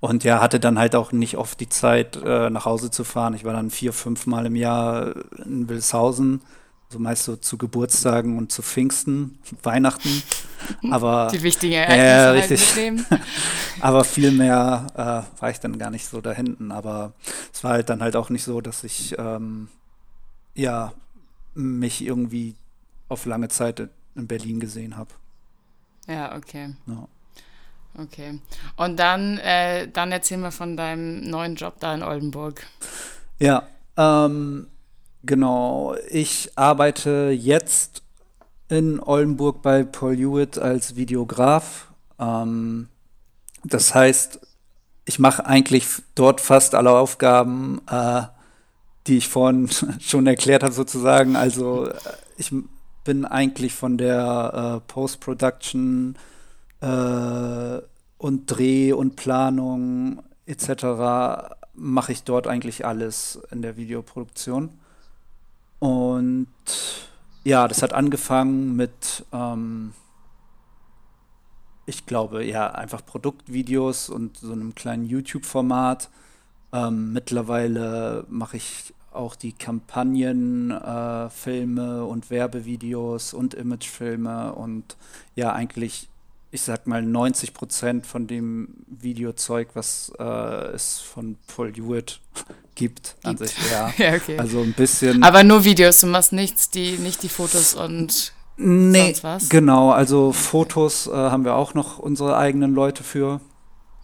Und ja, hatte dann halt auch nicht oft die Zeit, äh, nach Hause zu fahren. Ich war dann vier, fünf Mal im Jahr in Wilshausen so meist so zu Geburtstagen und zu Pfingsten, Weihnachten. Aber die wichtigen Ereignisse äh, richtig. aber viel mehr äh, war ich dann gar nicht so da hinten. Aber es war halt dann halt auch nicht so, dass ich ähm, ja mich irgendwie auf lange Zeit in Berlin gesehen habe. Ja, okay. Ja. Okay. Und dann, äh, dann erzähl mal von deinem neuen Job da in Oldenburg. Ja, ähm, Genau, ich arbeite jetzt in Oldenburg bei Paul Hewitt als Videograf. Ähm, das heißt, ich mache eigentlich dort fast alle Aufgaben, äh, die ich vorhin schon erklärt habe, sozusagen. Also äh, ich bin eigentlich von der äh, Post-Production äh, und Dreh und Planung etc. mache ich dort eigentlich alles in der Videoproduktion. Und ja, das hat angefangen mit, ähm, ich glaube, ja, einfach Produktvideos und so einem kleinen YouTube-Format. Ähm, mittlerweile mache ich auch die Kampagnenfilme äh, und Werbevideos und Imagefilme und ja, eigentlich ich sag mal, 90 Prozent von dem Videozeug, was äh, es von Paul Hewitt gibt, gibt. an sich, ja. ja okay. Also ein bisschen. Aber nur Videos, du machst nichts, die, nicht die Fotos und nee, sonst was? Genau, also Fotos äh, haben wir auch noch unsere eigenen Leute für.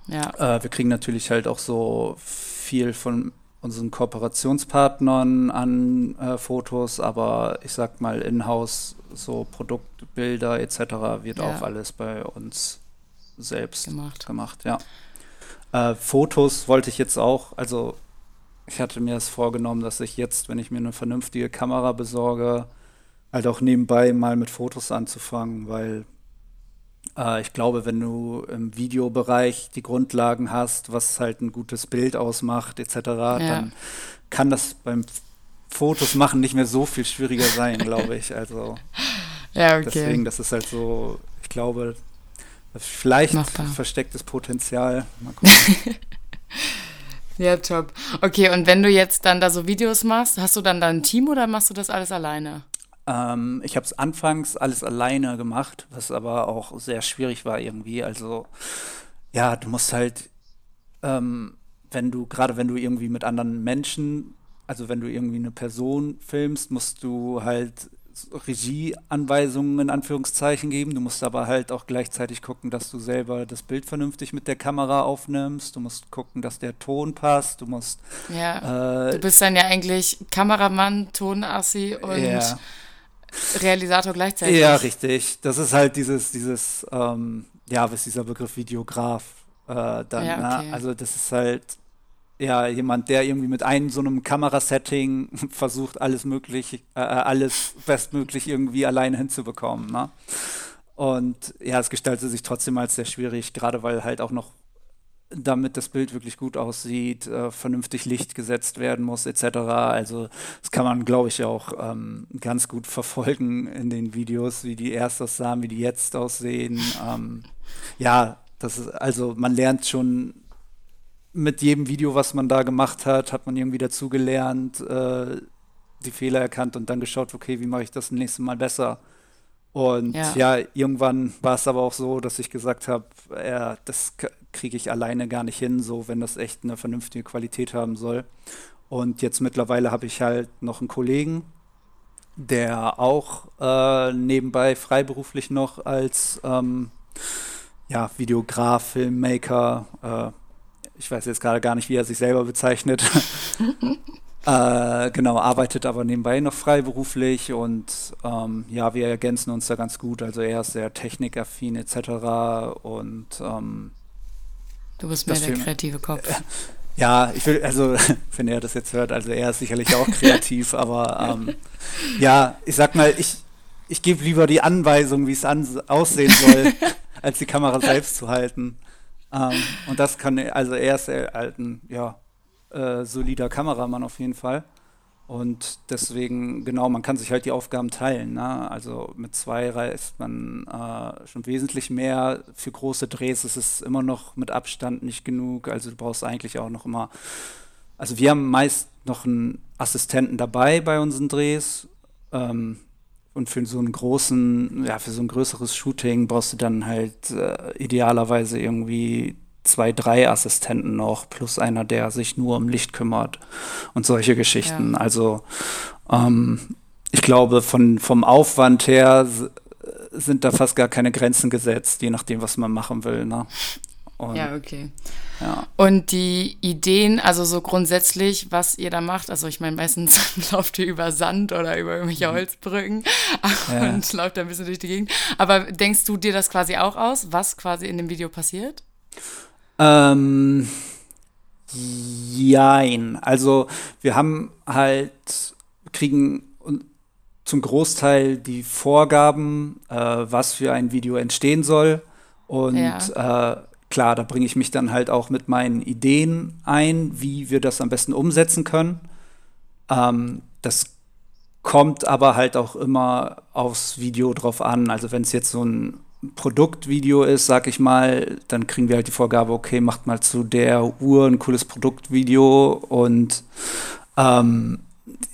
Ja. Äh, wir kriegen natürlich halt auch so viel von unseren Kooperationspartnern an äh, Fotos, aber ich sag mal in-house so Produktbilder etc. wird ja. auch alles bei uns selbst gemacht. gemacht ja. Äh, Fotos wollte ich jetzt auch, also ich hatte mir das vorgenommen, dass ich jetzt, wenn ich mir eine vernünftige Kamera besorge, halt auch nebenbei mal mit Fotos anzufangen, weil äh, ich glaube, wenn du im Videobereich die Grundlagen hast, was halt ein gutes Bild ausmacht, etc., ja. dann kann das beim Fotos machen nicht mehr so viel schwieriger sein, glaube ich. Also ja, okay. deswegen, das ist halt so, ich glaube, vielleicht Machbar. verstecktes Potenzial. Mal gucken. ja, top. Okay, und wenn du jetzt dann da so Videos machst, hast du dann da ein Team oder machst du das alles alleine? Ähm, ich habe es anfangs alles alleine gemacht, was aber auch sehr schwierig war irgendwie. Also ja, du musst halt, ähm, wenn du, gerade wenn du irgendwie mit anderen Menschen, also wenn du irgendwie eine Person filmst, musst du halt Regieanweisungen in Anführungszeichen geben. Du musst aber halt auch gleichzeitig gucken, dass du selber das Bild vernünftig mit der Kamera aufnimmst. Du musst gucken, dass der Ton passt. Du musst. Ja. Äh, du bist dann ja eigentlich Kameramann, Tonassi und ja. Realisator gleichzeitig. Ja, richtig. Das ist halt dieses, dieses, ähm, ja, was ist dieser Begriff Videograf äh, dann, ja, ne? okay. Also das ist halt ja jemand, der irgendwie mit einem so einem Kamerasetting versucht, alles möglich, äh, alles bestmöglich irgendwie alleine hinzubekommen. Ne? Und ja, es gestaltet sich trotzdem als sehr schwierig, gerade weil halt auch noch damit das Bild wirklich gut aussieht, äh, vernünftig Licht gesetzt werden muss, etc. Also das kann man, glaube ich, auch ähm, ganz gut verfolgen in den Videos, wie die erst aussahen, wie die jetzt aussehen. Ähm, ja, das ist, also man lernt schon mit jedem Video, was man da gemacht hat, hat man irgendwie dazugelernt, äh, die Fehler erkannt und dann geschaut, okay, wie mache ich das nächste Mal besser? Und ja, ja irgendwann war es aber auch so, dass ich gesagt habe, ja, das kriege ich alleine gar nicht hin, so wenn das echt eine vernünftige Qualität haben soll. Und jetzt mittlerweile habe ich halt noch einen Kollegen, der auch äh, nebenbei freiberuflich noch als ähm, ja, Videograf, Filmmaker, äh, ich weiß jetzt gerade gar nicht, wie er sich selber bezeichnet, Äh, genau, arbeitet aber nebenbei noch freiberuflich und ähm, ja, wir ergänzen uns da ganz gut. Also er ist sehr technikaffin etc. Und ähm, du bist mehr der kreative Kopf. Äh, ja, ich will, also wenn er das jetzt hört, also er ist sicherlich auch kreativ, aber ähm, ja, ich sag mal, ich, ich gebe lieber die Anweisung, wie es aussehen soll, als die Kamera selbst zu halten. Ähm, und das kann, also er ist halt ein, ja, äh, solider Kameramann auf jeden Fall. Und deswegen, genau, man kann sich halt die Aufgaben teilen. Ne? Also mit zwei reist man äh, schon wesentlich mehr. Für große Drehs ist es immer noch mit Abstand nicht genug. Also du brauchst eigentlich auch noch immer. Also wir haben meist noch einen Assistenten dabei bei unseren Drehs. Ähm, und für so einen großen, ja, für so ein größeres Shooting brauchst du dann halt äh, idealerweise irgendwie zwei, drei Assistenten noch, plus einer, der sich nur um Licht kümmert und solche Geschichten. Ja. Also ähm, ich glaube, von, vom Aufwand her sind da fast gar keine Grenzen gesetzt, je nachdem, was man machen will. Ne? Und, ja, okay. Ja. Und die Ideen, also so grundsätzlich, was ihr da macht, also ich meine, meistens lauft ihr über Sand oder über irgendwelche mhm. Holzbrücken ja. und lauft da ein bisschen durch die Gegend. Aber denkst du dir das quasi auch aus, was quasi in dem Video passiert? Ähm, jein. Also wir haben halt, kriegen zum Großteil die Vorgaben, äh, was für ein Video entstehen soll. Und ja. äh, klar, da bringe ich mich dann halt auch mit meinen Ideen ein, wie wir das am besten umsetzen können. Ähm, das kommt aber halt auch immer aufs Video drauf an. Also wenn es jetzt so ein Produktvideo ist, sag ich mal, dann kriegen wir halt die Vorgabe, okay, macht mal zu der Uhr ein cooles Produktvideo und ähm,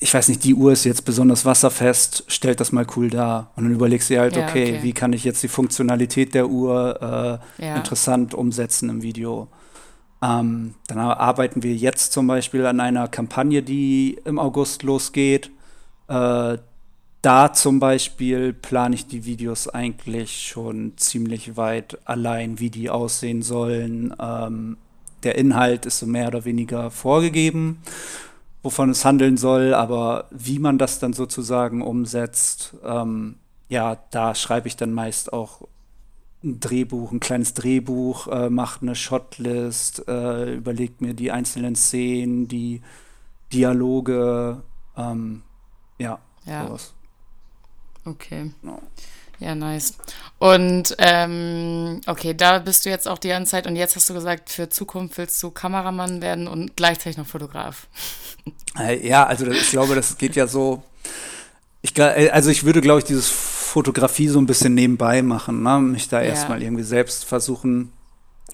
ich weiß nicht, die Uhr ist jetzt besonders wasserfest, stellt das mal cool dar. Und dann überlegst du dir halt, ja, okay, okay, wie kann ich jetzt die Funktionalität der Uhr äh, ja. interessant umsetzen im Video. Ähm, dann arbeiten wir jetzt zum Beispiel an einer Kampagne, die im August losgeht. Äh, da zum Beispiel plane ich die Videos eigentlich schon ziemlich weit allein, wie die aussehen sollen, ähm, der Inhalt ist so mehr oder weniger vorgegeben, wovon es handeln soll, aber wie man das dann sozusagen umsetzt, ähm, ja, da schreibe ich dann meist auch ein Drehbuch, ein kleines Drehbuch, äh, mache eine Shotlist, äh, überlegt mir die einzelnen Szenen, die Dialoge, ähm, ja, ja. sowas. Okay. No. Ja, nice. Und ähm, okay, da bist du jetzt auch die ganze Zeit und jetzt hast du gesagt, für Zukunft willst du Kameramann werden und gleichzeitig noch Fotograf. Ja, also ich glaube, das geht ja so. Ich, äh, also ich würde, glaube ich, dieses Fotografie so ein bisschen nebenbei machen, ne? mich da ja. erstmal irgendwie selbst versuchen,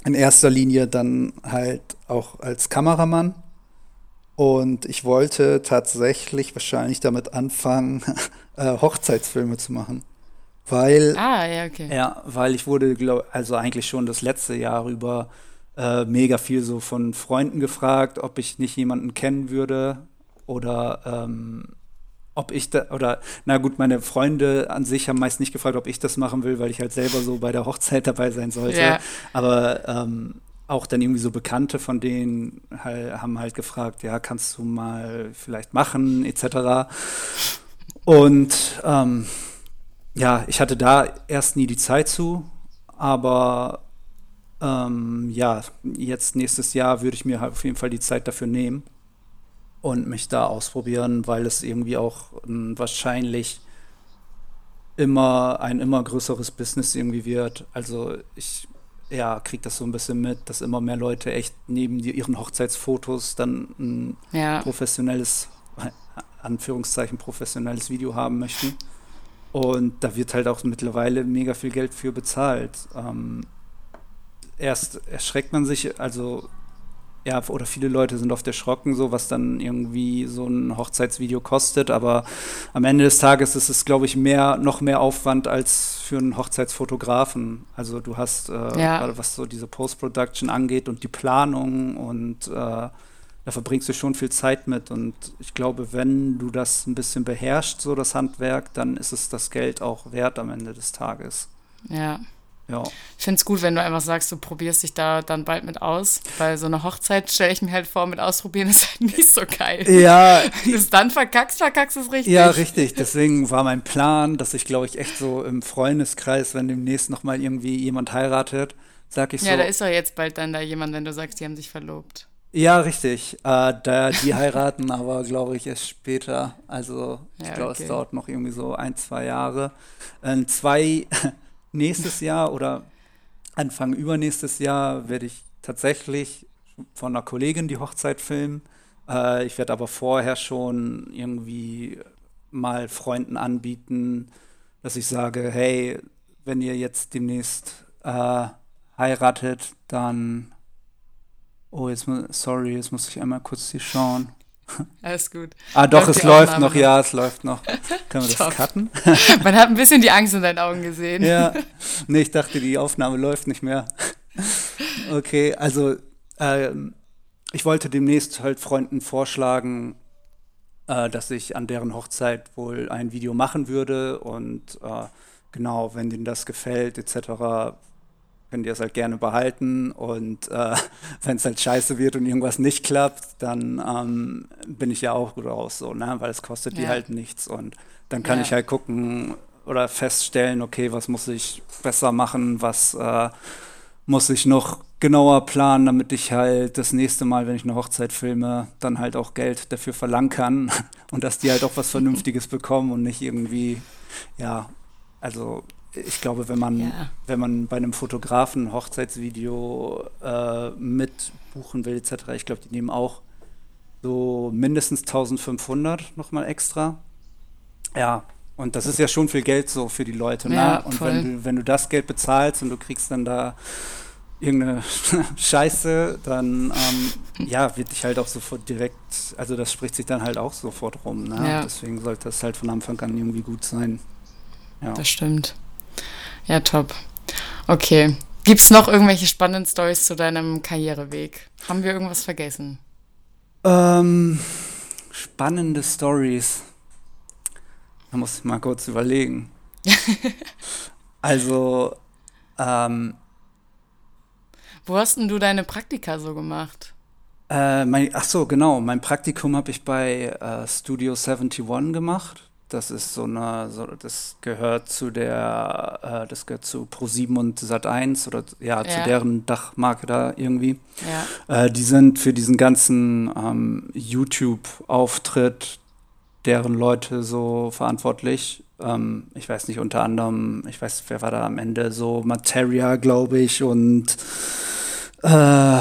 in erster Linie dann halt auch als Kameramann. Und ich wollte tatsächlich wahrscheinlich damit anfangen, äh, Hochzeitsfilme zu machen. Weil, ah, ja, okay. Ja, weil ich wurde, glaub, also eigentlich schon das letzte Jahr über äh, mega viel so von Freunden gefragt, ob ich nicht jemanden kennen würde oder ähm, ob ich da, oder na gut, meine Freunde an sich haben meist nicht gefragt, ob ich das machen will, weil ich halt selber so bei der Hochzeit dabei sein sollte. Ja. Aber ähm, auch dann irgendwie so Bekannte von denen halt, haben halt gefragt, ja, kannst du mal vielleicht machen, etc. Und ähm, ja, ich hatte da erst nie die Zeit zu, aber ähm, ja, jetzt nächstes Jahr würde ich mir halt auf jeden Fall die Zeit dafür nehmen und mich da ausprobieren, weil es irgendwie auch ähm, wahrscheinlich immer ein immer größeres Business irgendwie wird. Also ich ja, kriege das so ein bisschen mit, dass immer mehr Leute echt neben die, ihren Hochzeitsfotos dann ein ja. professionelles, Anführungszeichen professionelles Video haben möchten. Und da wird halt auch mittlerweile mega viel Geld für bezahlt. Ähm, erst erschreckt man sich, also ja, oder viele Leute sind oft erschrocken, so was dann irgendwie so ein Hochzeitsvideo kostet, aber am Ende des Tages ist es, glaube ich, mehr, noch mehr Aufwand als für einen Hochzeitsfotografen. Also du hast, äh, ja. gerade was so diese Post-Production angeht und die Planung und äh, da verbringst du schon viel Zeit mit. Und ich glaube, wenn du das ein bisschen beherrschst, so das Handwerk, dann ist es das Geld auch wert am Ende des Tages. Ja. Ja. Ich finde es gut, wenn du einfach sagst, du probierst dich da dann bald mit aus, weil so eine Hochzeit stelle ich mir halt vor, mit ausprobieren ist halt nicht so geil. Ja. Es dann verkackst, verkackst es richtig. Ja, richtig. Deswegen war mein Plan, dass ich, glaube ich, echt so im Freundeskreis, wenn demnächst nochmal irgendwie jemand heiratet, sag ich so. Ja, da ist doch jetzt bald dann da jemand, wenn du sagst, die haben sich verlobt. Ja, richtig. Äh, da, die heiraten aber, glaube ich, erst später. Also, ich ja, glaube, okay. es dauert noch irgendwie so ein, zwei Jahre. Äh, zwei, nächstes Jahr oder Anfang übernächstes Jahr werde ich tatsächlich von einer Kollegin die Hochzeit filmen. Äh, ich werde aber vorher schon irgendwie mal Freunden anbieten, dass ich sage, hey, wenn ihr jetzt demnächst äh, heiratet, dann Oh, jetzt sorry, jetzt muss ich einmal kurz hier schauen. Alles gut. Ah, doch, läuft es läuft Aufnahme noch, ja, es läuft noch. Können wir das cutten? Man hat ein bisschen die Angst in deinen Augen gesehen. Ja, nee, ich dachte, die Aufnahme läuft nicht mehr. Okay, also äh, ich wollte demnächst halt Freunden vorschlagen, äh, dass ich an deren Hochzeit wohl ein Video machen würde und äh, genau, wenn denen das gefällt, etc., könnt ihr es halt gerne behalten und äh, wenn es halt scheiße wird und irgendwas nicht klappt, dann ähm, bin ich ja auch gut raus, so, ne? weil es kostet ja. die halt nichts und dann kann ja. ich halt gucken oder feststellen, okay, was muss ich besser machen, was äh, muss ich noch genauer planen, damit ich halt das nächste Mal, wenn ich eine Hochzeit filme, dann halt auch Geld dafür verlangen kann und dass die halt auch was Vernünftiges bekommen und nicht irgendwie, ja, also ich glaube, wenn man, ja. wenn man bei einem Fotografen ein Hochzeitsvideo äh, mit buchen will, etc., ich glaube, die nehmen auch so mindestens 1500 nochmal extra. Ja, und das ist ja schon viel Geld so für die Leute. Ne? Ja, und wenn du, wenn du das Geld bezahlst und du kriegst dann da irgendeine Scheiße, dann ähm, ja, wird dich halt auch sofort direkt, also das spricht sich dann halt auch sofort rum. Ne? Ja. Deswegen sollte das halt von Anfang an irgendwie gut sein. Ja. Das stimmt. Ja, top. Okay. Gibt es noch irgendwelche spannenden Stories zu deinem Karriereweg? Haben wir irgendwas vergessen? Ähm, spannende Stories. Da muss ich mal kurz überlegen. also, ähm, Wo hast denn du deine Praktika so gemacht? Äh, mein, ach so, genau. Mein Praktikum habe ich bei äh, Studio 71 gemacht. Das ist so eine, so, das gehört zu der, äh, das gehört zu Pro7 und Sat1 oder ja, ja, zu deren Dachmarke da irgendwie. Ja. Äh, die sind für diesen ganzen ähm, YouTube-Auftritt deren Leute so verantwortlich. Ähm, ich weiß nicht, unter anderem, ich weiß, wer war da am Ende, so Materia, glaube ich, und äh,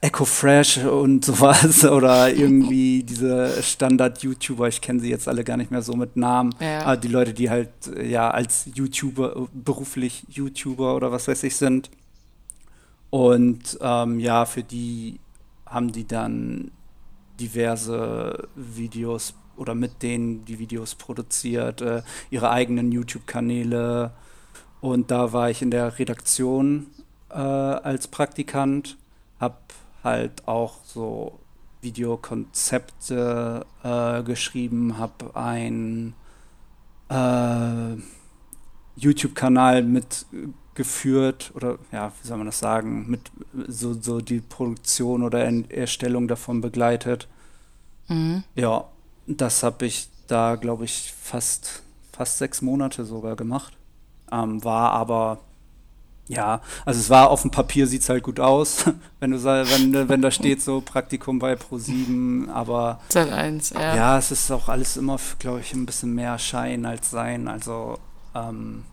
Echo Fresh und sowas oder irgendwie diese Standard-YouTuber, ich kenne sie jetzt alle gar nicht mehr so mit Namen, ja. aber die Leute, die halt ja als YouTuber, beruflich YouTuber oder was weiß ich sind. Und ähm, ja, für die haben die dann diverse Videos oder mit denen die Videos produziert, äh, ihre eigenen YouTube-Kanäle. Und da war ich in der Redaktion äh, als Praktikant, habe halt auch so Videokonzepte äh, geschrieben, habe ein äh, YouTube-Kanal mitgeführt oder ja, wie soll man das sagen, mit so, so die Produktion oder Erstellung davon begleitet. Mhm. Ja, das habe ich da, glaube ich, fast, fast sechs Monate sogar gemacht. Ähm, war aber ja, also es war auf dem Papier sieht es halt gut aus, wenn du wenn, wenn da steht so Praktikum bei Pro7, aber Seit eins, ja. ja, es ist auch alles immer, glaube ich, ein bisschen mehr Schein als Sein. Also ähm,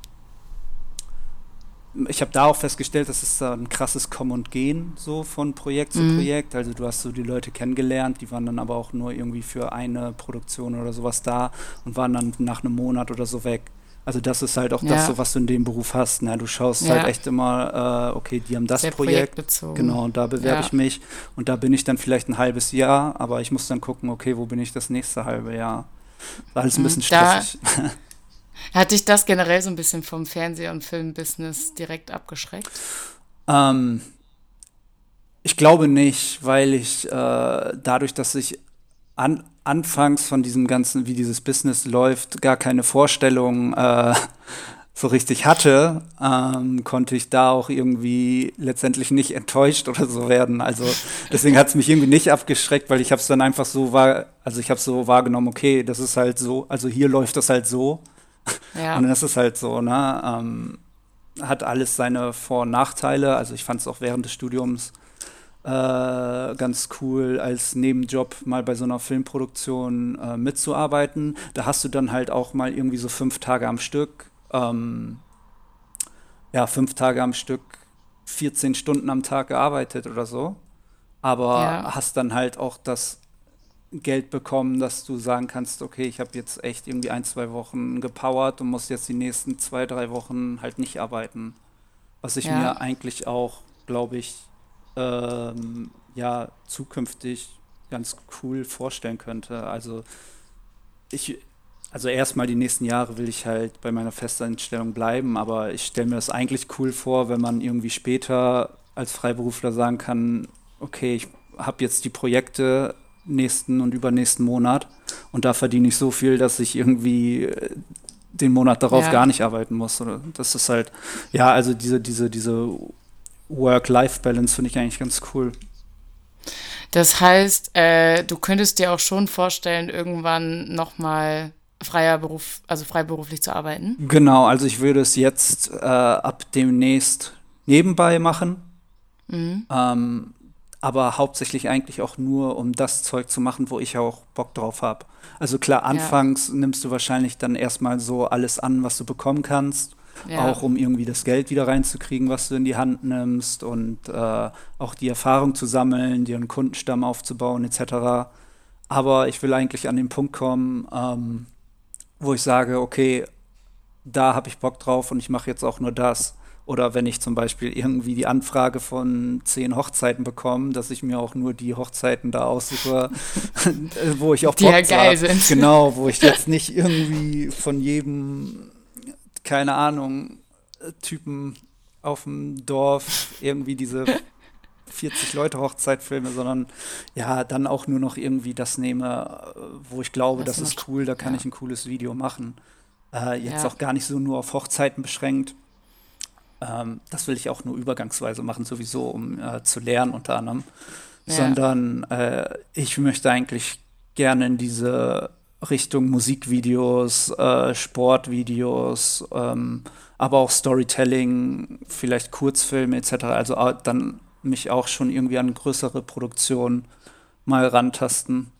ich habe da auch festgestellt, dass es da ein krasses Kommen und Gehen so von Projekt zu mhm. Projekt. Also du hast so die Leute kennengelernt, die waren dann aber auch nur irgendwie für eine Produktion oder sowas da und waren dann nach einem Monat oder so weg. Also das ist halt auch ja. das, so, was du in dem Beruf hast. Ne? Du schaust ja. halt echt immer, äh, okay, die haben das Sehr Projekt. Genau, und da bewerbe ja. ich mich. Und da bin ich dann vielleicht ein halbes Jahr, aber ich muss dann gucken, okay, wo bin ich das nächste halbe Jahr? War alles ein mhm. bisschen stressig. Da hat dich das generell so ein bisschen vom Fernseh- und Filmbusiness direkt abgeschreckt? Ähm, ich glaube nicht, weil ich äh, dadurch, dass ich an, anfangs von diesem ganzen, wie dieses Business läuft, gar keine Vorstellung äh, so richtig hatte, ähm, konnte ich da auch irgendwie letztendlich nicht enttäuscht oder so werden. Also deswegen hat es mich irgendwie nicht abgeschreckt, weil ich habe es dann einfach so war, also ich habe so wahrgenommen, okay, das ist halt so, also hier läuft das halt so. Ja. Und dann ist halt so, ne? Ähm, hat alles seine Vor- und Nachteile. Also ich fand es auch während des Studiums äh, ganz cool, als Nebenjob mal bei so einer Filmproduktion äh, mitzuarbeiten. Da hast du dann halt auch mal irgendwie so fünf Tage am Stück, ähm, ja, fünf Tage am Stück, 14 Stunden am Tag gearbeitet oder so. Aber ja. hast dann halt auch das Geld bekommen, dass du sagen kannst, okay, ich habe jetzt echt irgendwie ein, zwei Wochen gepowert und muss jetzt die nächsten zwei, drei Wochen halt nicht arbeiten. Was ich ja. mir eigentlich auch, glaube ich, ähm, ja zukünftig ganz cool vorstellen könnte. Also ich, also erstmal die nächsten Jahre will ich halt bei meiner Festanstellung bleiben, aber ich stelle mir das eigentlich cool vor, wenn man irgendwie später als Freiberufler sagen kann, okay, ich habe jetzt die Projekte nächsten und übernächsten Monat und da verdiene ich so viel, dass ich irgendwie äh, den Monat darauf ja. gar nicht arbeiten muss. Oder das ist halt, ja, also diese, diese, diese Work-Life-Balance finde ich eigentlich ganz cool. Das heißt, äh, du könntest dir auch schon vorstellen, irgendwann nochmal freier Beruf, also freiberuflich zu arbeiten? Genau, also ich würde es jetzt äh, ab demnächst nebenbei machen. Mhm. Ähm, aber hauptsächlich eigentlich auch nur, um das Zeug zu machen, wo ich auch Bock drauf habe. Also klar, anfangs ja. nimmst du wahrscheinlich dann erstmal so alles an, was du bekommen kannst ja. auch um irgendwie das Geld wieder reinzukriegen, was du in die Hand nimmst und äh, auch die Erfahrung zu sammeln, dir einen Kundenstamm aufzubauen etc. Aber ich will eigentlich an den Punkt kommen, ähm, wo ich sage, okay, da habe ich Bock drauf und ich mache jetzt auch nur das. Oder wenn ich zum Beispiel irgendwie die Anfrage von zehn Hochzeiten bekomme, dass ich mir auch nur die Hochzeiten da aussuche, wo ich auch die Bock ja geil sind. Genau, wo ich jetzt nicht irgendwie von jedem keine Ahnung, Typen auf dem Dorf irgendwie diese 40 Leute Hochzeitfilme, sondern ja, dann auch nur noch irgendwie das nehme, wo ich glaube, das, das ist cool, da kann ja. ich ein cooles Video machen. Äh, jetzt ja. auch gar nicht so nur auf Hochzeiten beschränkt. ähm, das will ich auch nur übergangsweise machen, sowieso, um äh, zu lernen unter anderem. Ja. Sondern äh, ich möchte eigentlich gerne in diese Richtung Musikvideos, äh, Sportvideos, ähm, aber auch Storytelling, vielleicht Kurzfilme etc. Also dann mich auch schon irgendwie an größere Produktionen mal rantasten.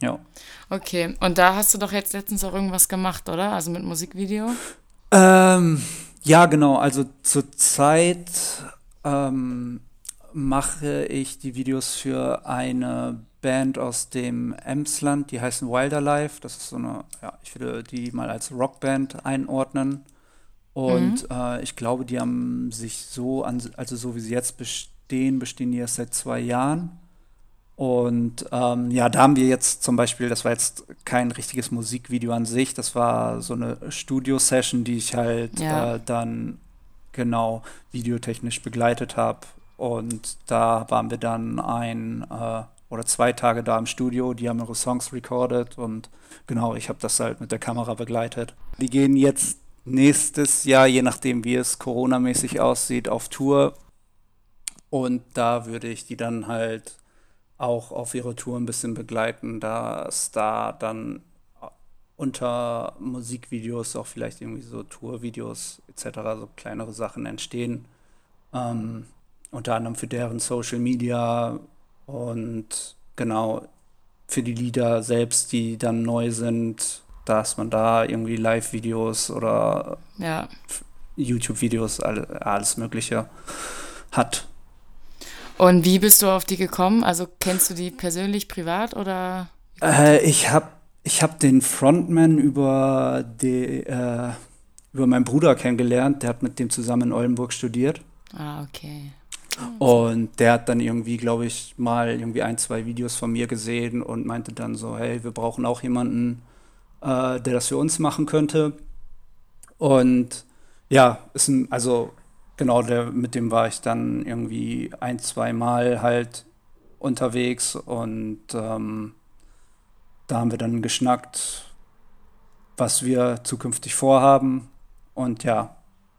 Ja. Okay, und da hast du doch jetzt letztens auch irgendwas gemacht, oder? Also mit Musikvideo? Ähm, ja, genau. Also zurzeit ähm, mache ich die Videos für eine Band aus dem Emsland, die heißen Wilderlife. Das ist so eine, ja, ich würde die mal als Rockband einordnen. Und mhm. äh, ich glaube, die haben sich so, an, also so wie sie jetzt bestehen, bestehen die erst seit zwei Jahren. Und ähm, ja, da haben wir jetzt zum Beispiel, das war jetzt kein richtiges Musikvideo an sich, das war so eine Studio-Session, die ich halt ja. äh, dann genau videotechnisch begleitet habe. Und da waren wir dann ein äh, oder zwei Tage da im Studio, die haben ihre Songs recorded und genau, ich habe das halt mit der Kamera begleitet. Die gehen jetzt nächstes Jahr, je nachdem wie es Corona-mäßig aussieht, auf Tour. Und da würde ich die dann halt auch auf ihre Tour ein bisschen begleiten, da dann unter Musikvideos auch vielleicht irgendwie so Tourvideos etc., so kleinere Sachen entstehen. Ähm, unter anderem für deren Social Media und genau für die Lieder selbst, die dann neu sind, dass man da irgendwie Live-Videos oder ja. YouTube-Videos, alles Mögliche hat. Und wie bist du auf die gekommen? Also kennst du die persönlich, privat oder? Äh, ich habe ich hab den Frontman über, die, äh, über meinen Bruder kennengelernt. Der hat mit dem zusammen in Oldenburg studiert. Ah, okay. Und der hat dann irgendwie, glaube ich, mal irgendwie ein, zwei Videos von mir gesehen und meinte dann so, hey, wir brauchen auch jemanden, äh, der das für uns machen könnte. Und ja, ist ein, also genau, der, mit dem war ich dann irgendwie ein, zwei Mal halt unterwegs und ähm, da haben wir dann geschnackt, was wir zukünftig vorhaben. Und ja,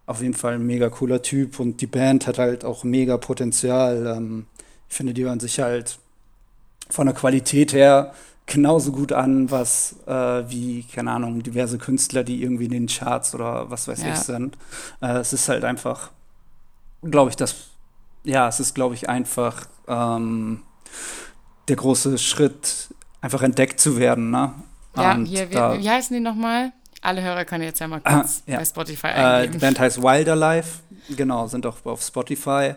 auf jeden Fall ein mega cooler Typ und die Band hat halt auch mega Potenzial. Ähm, ich finde, die hören sich halt von der Qualität her genauso gut an, was äh, wie, keine Ahnung, diverse Künstler, die irgendwie in den Charts oder was weiß ja. ich sind. Äh, es ist halt einfach glaube ich, dass, ja, es ist, glaube ich, einfach ähm, der große Schritt, einfach entdeckt zu werden. Ne? Ja, Und hier, wie, wie heißen die nochmal? Alle Hörer können jetzt ja mal kurz ja. bei Spotify eingeben. Äh, die Band heißt Wilderlife, genau, sind auch auf Spotify.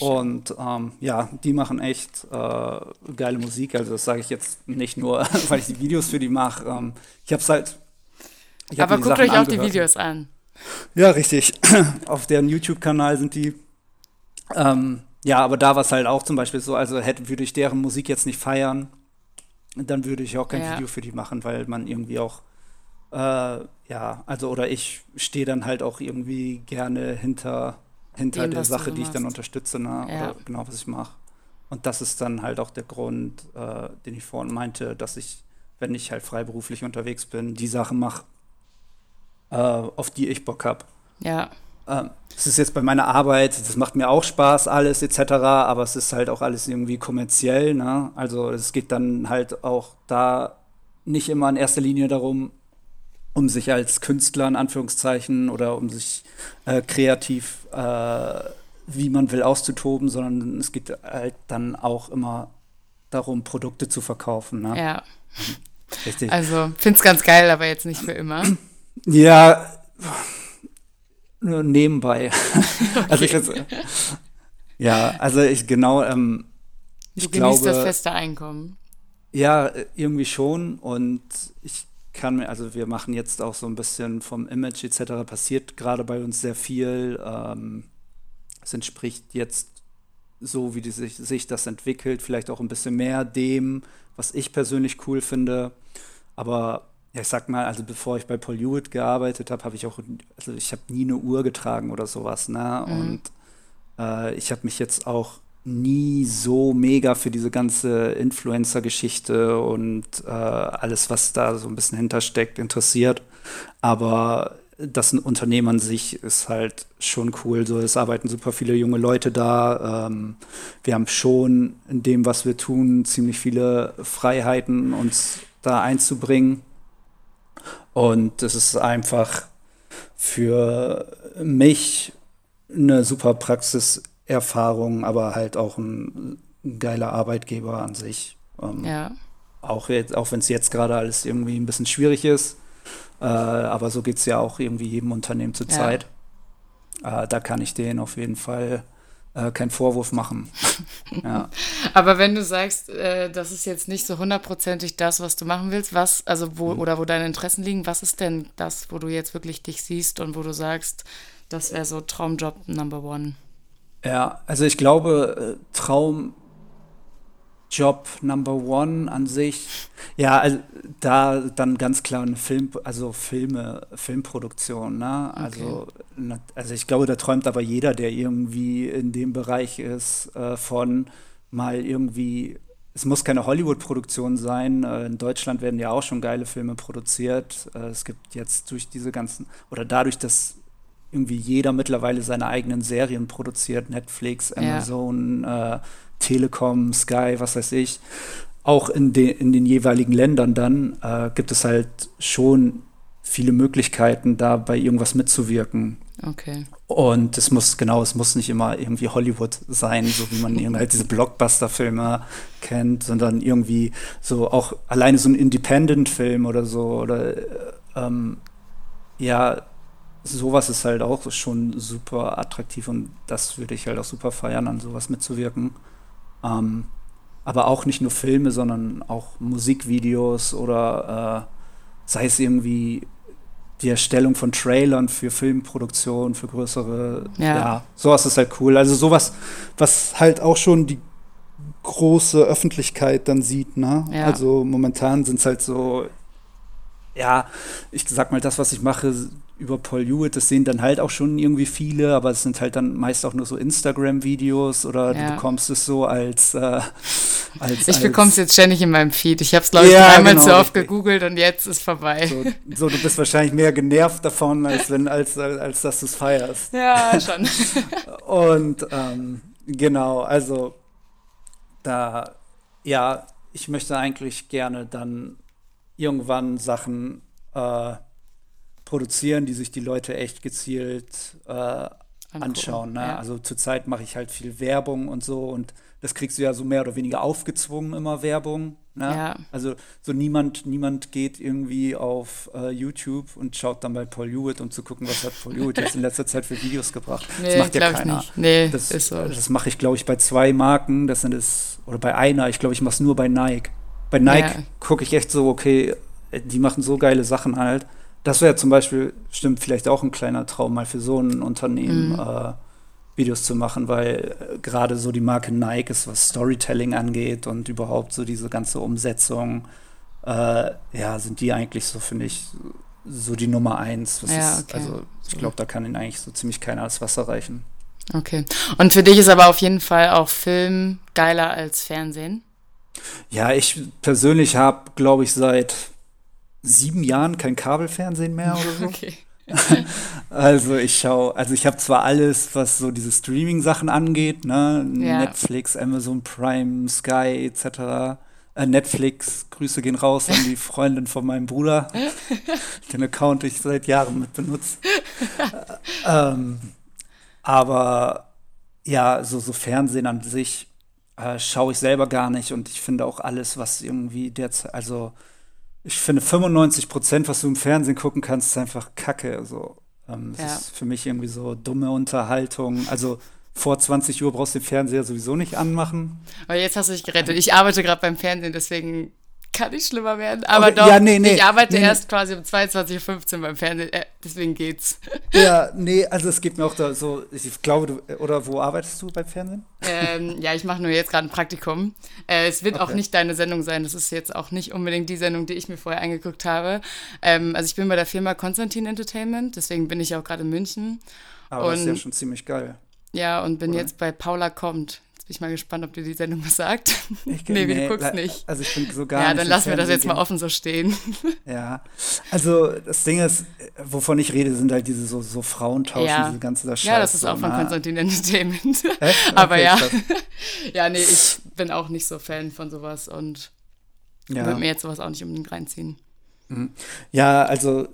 Und ähm, ja, die machen echt äh, geile Musik. Also das sage ich jetzt nicht nur, weil ich die Videos für die mache. Ähm, ich habe es halt. Aber guckt Sachen euch auch die Videos an. Ja, richtig. Auf deren YouTube-Kanal sind die. Ähm, ja, aber da war es halt auch zum Beispiel so, also hätte, würde ich deren Musik jetzt nicht feiern, dann würde ich auch kein ja. Video für die machen, weil man irgendwie auch, äh, ja, also oder ich stehe dann halt auch irgendwie gerne hinter, hinter Dem, der Sache, die ich dann unterstütze, ne? Ja. oder genau, was ich mache. Und das ist dann halt auch der Grund, äh, den ich vorhin meinte, dass ich, wenn ich halt freiberuflich unterwegs bin, die Sachen mache, äh, auf die ich Bock habe. Ja. Ähm, es ist jetzt bei meiner Arbeit, das macht mir auch Spaß, alles etc., aber es ist halt auch alles irgendwie kommerziell. Ne? Also es geht dann halt auch da nicht immer in erster Linie darum, um sich als Künstler in Anführungszeichen oder um sich äh, kreativ, äh, wie man will, auszutoben, sondern es geht halt dann auch immer darum, Produkte zu verkaufen. Ne? Ja. Richtig. Also, finde es ganz geil, aber jetzt nicht für immer. Ja, nur nebenbei. Okay. Also ich jetzt, ja, also ich genau. Ähm, du ich genießt glaube, das feste Einkommen. Ja, irgendwie schon. Und ich kann mir, also wir machen jetzt auch so ein bisschen vom Image etc. passiert gerade bei uns sehr viel. Ähm, es entspricht jetzt so, wie die sich, sich das entwickelt, vielleicht auch ein bisschen mehr dem, was ich persönlich cool finde. Aber ja, ich sag mal, also bevor ich bei Paul Hewitt gearbeitet habe, habe ich auch, also ich habe nie eine Uhr getragen oder sowas, ne? Mhm. Und äh, ich habe mich jetzt auch nie so mega für diese ganze Influencer-Geschichte und äh, alles, was da so ein bisschen hintersteckt, interessiert. Aber das Unternehmen an sich ist halt schon cool. So, es arbeiten super viele junge Leute da. Ähm, wir haben schon in dem, was wir tun, ziemlich viele Freiheiten, uns da einzubringen. Und es ist einfach für mich eine super Praxiserfahrung, aber halt auch ein, geiler Arbeitgeber an sich. Ähm, ja. Auch, auch wenn es jetzt gerade alles irgendwie ein bisschen schwierig ist. Äh, aber so geht es ja auch irgendwie jedem Unternehmen zur Zeit. Ja. Äh, da kann ich denen auf jeden Fall äh, keinen Vorwurf machen. ja. Aber wenn du sagst, äh, das ist jetzt nicht so hundertprozentig das, was du machen willst, was, also wo, mhm. oder wo deine Interessen liegen, was ist denn das, wo du jetzt wirklich dich siehst und wo du sagst, das wäre so Traumjob Number One? Ja, also ich glaube, äh, Traum Job Number One an sich. Ja, also da dann ganz klar eine Film, also Filme, Filmproduktion, ne? Okay. Also, also ich glaube, da träumt aber jeder, der irgendwie in dem Bereich ist, äh, von mal irgendwie, es muss keine Hollywood-Produktion sein. Äh, in Deutschland werden ja auch schon geile Filme produziert. Äh, es gibt jetzt durch diese ganzen, oder dadurch, dass irgendwie jeder mittlerweile seine eigenen Serien produziert, Netflix, Amazon, ja. äh, Telekom, Sky, was weiß ich, auch in, de, in den jeweiligen Ländern dann äh, gibt es halt schon viele Möglichkeiten, da bei irgendwas mitzuwirken. Okay. Und es muss, genau, es muss nicht immer irgendwie Hollywood sein, so wie man irgendwie halt diese Blockbuster-Filme kennt, sondern irgendwie so auch alleine so ein Independent-Film oder so oder ähm, ja, sowas ist halt auch schon super attraktiv und das würde ich halt auch super feiern, an sowas mitzuwirken. Ähm, aber auch nicht nur Filme, sondern auch Musikvideos oder äh, sei es irgendwie die Erstellung von Trailern für Filmproduktion, für größere, ja. ja, sowas ist halt cool. Also sowas, was halt auch schon die große Öffentlichkeit dann sieht, ne? Ja. Also momentan sind es halt so, ja, ich sag mal, das, was ich mache, über Paul Hewitt, das sehen dann halt auch schon irgendwie viele, aber es sind halt dann meist auch nur so Instagram-Videos oder ja. du bekommst es so als, äh, als Ich bekomme es jetzt ständig in meinem Feed. Ich habe es, glaube ich, ja, einmal genau, zu oft gegoogelt und jetzt ist vorbei. So, so, du bist wahrscheinlich mehr genervt davon, als wenn, als, als, als dass du es feierst. Ja, schon. und ähm, genau, also da, ja, ich möchte eigentlich gerne dann irgendwann Sachen äh, produzieren, die sich die Leute echt gezielt äh, anschauen. Ne? Ja. Also zurzeit mache ich halt viel Werbung und so und das kriegst du ja so mehr oder weniger aufgezwungen immer Werbung. Ne? Ja. Also so niemand, niemand geht irgendwie auf uh, YouTube und schaut dann bei Paul Hewitt, um zu gucken, was hat Paul Hewitt jetzt in letzter Zeit für Videos gebracht. Nee, das macht ja keiner. Nee, das, ist so. das mache ich, glaube ich, bei zwei Marken. Das sind es, oder bei einer, ich glaube, ich mache es nur bei Nike. Bei Nike ja. gucke ich echt so, okay, die machen so geile Sachen halt das wäre zum Beispiel, stimmt, vielleicht auch ein kleiner Traum, mal für so ein Unternehmen mhm. äh, Videos zu machen, weil äh, gerade so die Marke Nike ist, was Storytelling angeht und überhaupt so diese ganze Umsetzung, äh, ja, sind die eigentlich so, finde ich, so die Nummer eins. Ja, ist, okay. Also ich glaube, da kann ihnen eigentlich so ziemlich keiner das Wasser reichen. Okay. Und für dich ist aber auf jeden Fall auch Film geiler als Fernsehen? Ja, ich persönlich habe, glaube ich, seit sieben Jahren kein Kabelfernsehen mehr oder so. Okay. also ich schaue, also ich habe zwar alles, was so diese Streaming-Sachen angeht, ne? Ja. Netflix, Amazon Prime, Sky etc. Äh, Netflix, Grüße gehen raus an die Freundin von meinem Bruder, den Account ich seit Jahren mit benutze. ähm, aber ja, so, so Fernsehen an sich äh, schaue ich selber gar nicht und ich finde auch alles, was irgendwie derzeit, also ich finde 95 Prozent, was du im Fernsehen gucken kannst, ist einfach Kacke. Also, ähm, das ja. ist für mich irgendwie so dumme Unterhaltung. Also vor 20 Uhr brauchst du den Fernseher sowieso nicht anmachen. Aber jetzt hast du dich gerettet. Ich arbeite gerade beim Fernsehen, deswegen kann nicht schlimmer werden. Aber okay, doch, ja, nee, nee, ich arbeite nee, erst quasi um 22.15 Uhr beim Fernsehen, äh, deswegen geht's. Ja, nee, also es gibt mir auch da so, ich glaube, du, oder wo arbeitest du beim Fernsehen? Ähm, ja, ich mache nur jetzt gerade ein Praktikum. Äh, es wird okay. auch nicht deine Sendung sein, das ist jetzt auch nicht unbedingt die Sendung, die ich mir vorher angeguckt habe. Ähm, also ich bin bei der Firma Konstantin Entertainment, deswegen bin ich auch gerade in München. Aber und, das ist ja schon ziemlich geil. Ja, und bin oder? jetzt bei Paula Kommt Bin ich mal gespannt, ob dir die Sendung was sagt. Ich, nee, nee, du guckst nicht. Also ich bin so gar Ja, dann lassen wir das jetzt mal offen so stehen. Ja, also das Ding ist, wovon ich rede, sind halt diese so, so Frauentauschen, ja. diese ganze das Ja, das ist auch von Konstantin Entertainment. Okay, Aber ja. ja, nee, ich bin auch nicht so Fan von sowas und ja. würde mir jetzt sowas auch nicht unbedingt reinziehen. Mhm. Ja, also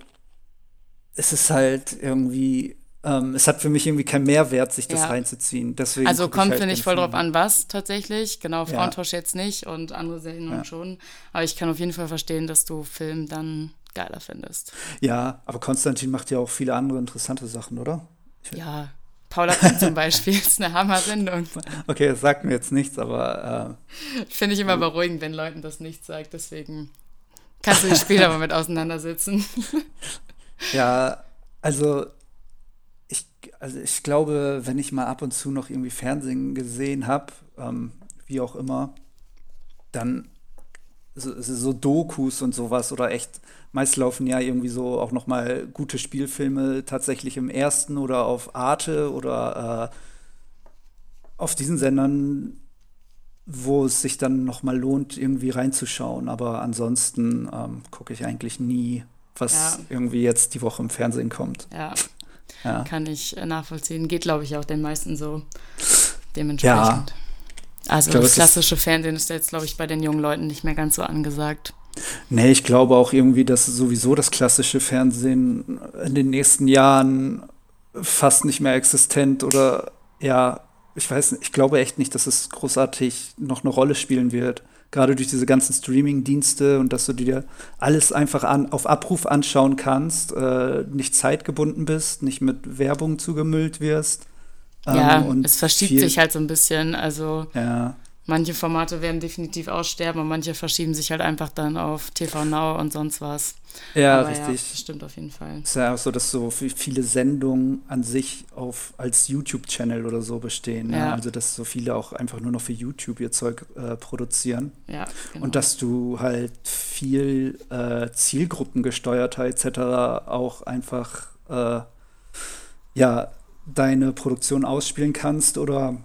es ist halt irgendwie ähm, es hat für mich irgendwie keinen Mehrwert, sich das ja. reinzuziehen. Deswegen also kommt, halt finde ich, voll drauf an, was tatsächlich. Genau, Frauentausch ja. jetzt nicht und andere Sendungen ja. schon. Aber ich kann auf jeden Fall verstehen, dass du Film dann geiler findest. Ja, aber Konstantin macht ja auch viele andere interessante Sachen, oder? Ich ja, Paula zum Beispiel ist eine Hammer-Sendung. Okay, das sagt mir jetzt nichts, aber. Äh, Finde ich immer beruhigend, wenn Leuten das nicht sagt. Deswegen kannst du dich später mal mit auseinandersetzen. ja, also also ich glaube, wenn ich mal ab und zu noch irgendwie Fernsehen gesehen habe, ähm, wie auch immer, dann so, so, Dokus und sowas oder echt, meist laufen ja irgendwie so auch noch mal gute Spielfilme tatsächlich im ersten oder auf Arte oder äh, auf diesen Sendern, wo es sich dann noch mal lohnt, irgendwie reinzuschauen. Aber ansonsten ähm, gucke ich eigentlich nie, was ja. irgendwie jetzt die Woche im Fernsehen kommt. Ja, ja. Kann ich äh, nachvollziehen. Geht, glaube ich, auch den meisten so dementsprechend. Ja. Also glaub, das klassische Fernsehen ist jetzt, glaube ich, bei den jungen Leuten nicht mehr ganz so angesagt. Nee, ich glaube auch irgendwie, dass sowieso das klassische Fernsehen in den nächsten Jahren fast nicht mehr existent oder ja, ich weiß nicht, ich glaube echt nicht, dass es großartig noch eine Rolle spielen wird gerade durch diese ganzen Streaming-Dienste und dass du dir alles einfach an, auf Abruf anschauen kannst, äh, nicht zeitgebunden bist, nicht mit Werbung zugemüllt wirst. Ähm, ja, es verschiebt sich halt so ein bisschen. Also ja. Manche Formate werden definitiv aussterben und manche verschieben sich halt einfach dann auf TV Now und sonst was. Ja, Aber richtig. Ja, das stimmt auf jeden Fall. Es ist ja auch so, dass so viele Sendungen an sich auf, als YouTube-Channel oder so bestehen. Ja. ja. Also, dass so viele auch einfach nur noch für YouTube ihr Zeug äh, produzieren. Ja, genau. Und dass du halt viel äh, zielgruppengesteuerter etc. auch einfach äh, ja, deine Produktion ausspielen kannst oder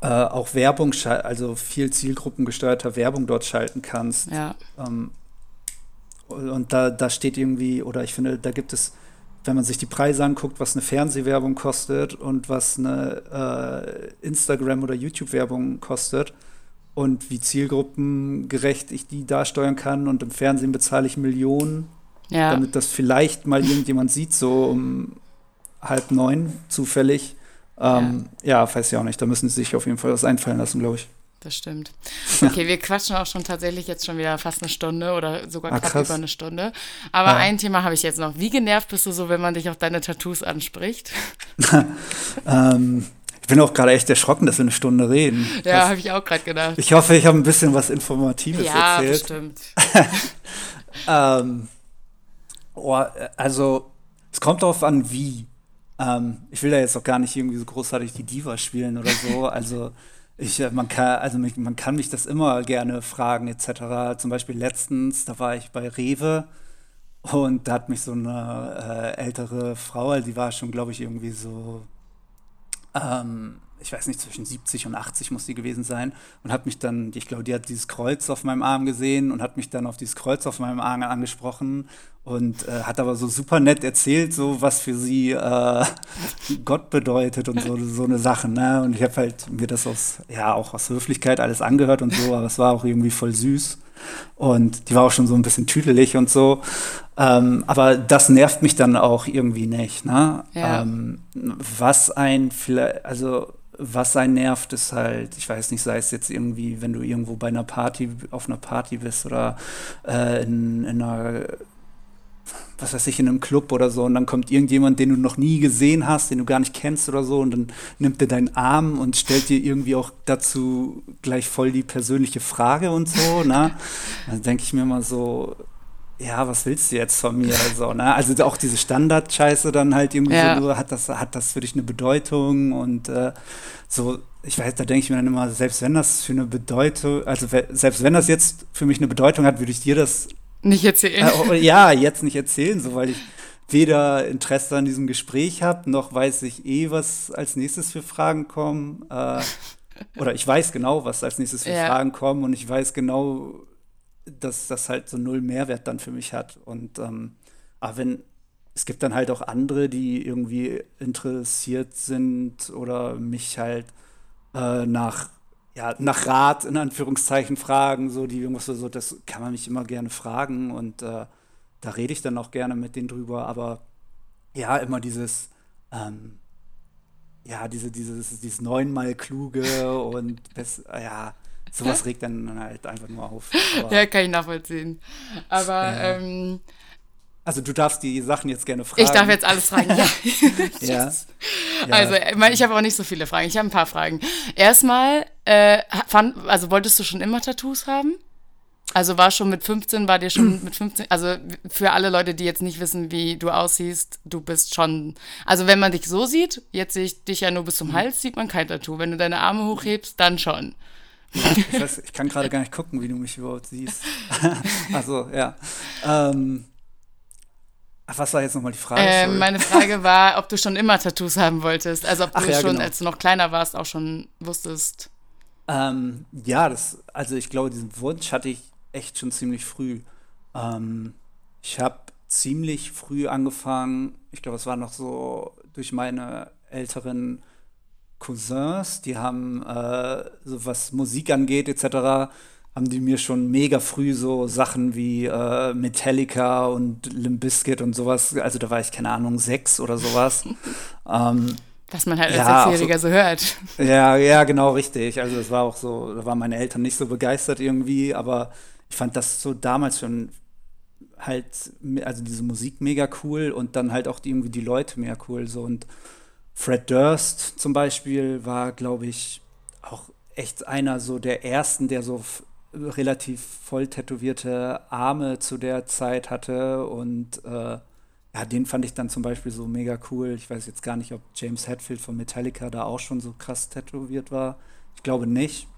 äh, auch Werbung, also viel zielgruppengesteuerter Werbung dort schalten kannst. Ja. Ähm, und da, da steht irgendwie, oder ich finde, da gibt es, wenn man sich die Preise anguckt, was eine Fernsehwerbung kostet und was eine äh, Instagram- oder YouTube-Werbung kostet und wie zielgruppengerecht ich die darsteuern kann. Und im Fernsehen bezahle ich Millionen, ja. damit das vielleicht mal irgendjemand sieht, so um halb neun zufällig. Ähm, ja. ja, weiß ich auch nicht. Da müssen sie sich auf jeden Fall was einfallen lassen, glaube ich das stimmt. Okay, wir quatschen auch schon tatsächlich jetzt schon wieder fast eine Stunde oder sogar ah, knapp über eine Stunde. Aber ja. ein Thema habe ich jetzt noch. Wie genervt bist du so, wenn man dich auf deine Tattoos anspricht? ähm, ich bin auch gerade echt erschrocken, dass wir eine Stunde reden. Ja, habe ich auch gerade gedacht. Ich hoffe, ich habe ein bisschen was Informatives ja, erzählt. Bestimmt. ähm, oh, also, es kommt darauf an, wie. Ähm, ich will da jetzt auch gar nicht irgendwie so großartig die Diva spielen oder so. Also ich, äh, man kann, also man kann mich das immer gerne fragen, etc. Zum Beispiel letztens, da war ich bei Rewe und da hat mich so eine äh, ältere Frau, also die war schon, glaube ich, irgendwie so ähm, ich weiß nicht, zwischen 70 und 80 muss die gewesen sein und hat mich dann, ich glaube, die hat dieses Kreuz auf meinem Arm gesehen und hat mich dann auf dieses Kreuz auf meinem Arm angesprochen und äh, hat aber so super nett erzählt, so was für sie äh, Gott bedeutet und so, so eine Sache, ne? Und ich habe halt mir das aus, ja, auch aus Höflichkeit alles angehört und so, aber es war auch irgendwie voll süß. Und die war auch schon so ein bisschen tüdelig und so. Ähm, aber das nervt mich dann auch irgendwie nicht. Ne? Ja. Ähm, was ein vielleicht, also was einen nervt, ist halt, ich weiß nicht, sei es jetzt irgendwie, wenn du irgendwo bei einer Party, auf einer Party bist oder äh, in, in einer was weiß ich, in einem Club oder so und dann kommt irgendjemand, den du noch nie gesehen hast, den du gar nicht kennst oder so und dann nimmt er deinen Arm und stellt dir irgendwie auch dazu gleich voll die persönliche Frage und so, ne? Dann denke ich mir mal so, ja, was willst du jetzt von mir? So, ne? Also auch diese Standard-Scheiße dann halt irgendwie ja. so, hat das, hat das für dich eine Bedeutung und äh, so, ich weiß, da denke ich mir dann immer, selbst wenn das für eine Bedeutung, also selbst wenn das jetzt für mich eine Bedeutung hat, würde ich dir das nicht erzählen. Äh, oh, ja, jetzt nicht erzählen, so weil ich weder Interesse an diesem Gespräch habe, noch weiß ich eh, was als nächstes für Fragen kommen. Äh, oder ich weiß genau, was als nächstes für ja. Fragen kommen und ich weiß genau, dass das halt so null Mehrwert dann für mich hat. Und ähm, aber wenn es gibt dann halt auch andere, die irgendwie interessiert sind oder mich halt äh, nach ja, nach Rat in Anführungszeichen fragen, so die irgendwas so, das kann man mich immer gerne fragen und äh, da rede ich dann auch gerne mit denen drüber, aber ja, immer dieses, ähm, ja, diese, dieses, dieses neunmal kluge und das, ja, sowas regt dann halt einfach nur auf. Aber, ja, kann ich nachvollziehen. Aber ja. ähm, also du darfst die Sachen jetzt gerne fragen. Ich darf jetzt alles fragen, ja. ja. Also ich habe auch nicht so viele Fragen. Ich habe ein paar Fragen. Erstmal, äh, fand, also wolltest du schon immer Tattoos haben? Also war schon mit 15, war dir schon mit 15, also für alle Leute, die jetzt nicht wissen, wie du aussiehst, du bist schon, also wenn man dich so sieht, jetzt sehe ich dich ja nur bis zum Hals, sieht man kein Tattoo. Wenn du deine Arme hochhebst, dann schon. Ich, weiß, ich kann gerade gar nicht gucken, wie du mich überhaupt siehst. also, ja. Ähm, Ach, was war jetzt nochmal die Frage? Äh, meine Frage war, ob du schon immer Tattoos haben wolltest. Also ob Ach, du ja, schon, genau. als du noch kleiner warst, auch schon wusstest. Ähm, ja, das, also ich glaube, diesen Wunsch hatte ich echt schon ziemlich früh. Ähm, ich habe ziemlich früh angefangen, ich glaube, es war noch so durch meine älteren Cousins, die haben, äh, so was Musik angeht, etc., haben die mir schon mega früh so Sachen wie äh, Metallica und Limp Bizkit und sowas, also da war ich, keine Ahnung, sechs oder sowas. ähm, Was man halt als ja, Sechsjähriger so, so, hört. Ja, ja, genau, richtig. Also das war auch so, da waren meine Eltern nicht so begeistert irgendwie, aber ich fand das so damals schon halt, also diese Musik mega cool und dann halt auch die, irgendwie die Leute mega cool. So und Fred Durst zum Beispiel war, glaube ich, auch echt einer so der ersten, der so relativ voll tätowierte Arme zu der Zeit hatte und äh, ja, den fand ich dann zum Beispiel so mega cool. Ich weiß jetzt gar nicht, ob James Hetfield von Metallica da auch schon so krass tätowiert war. Ich glaube nicht.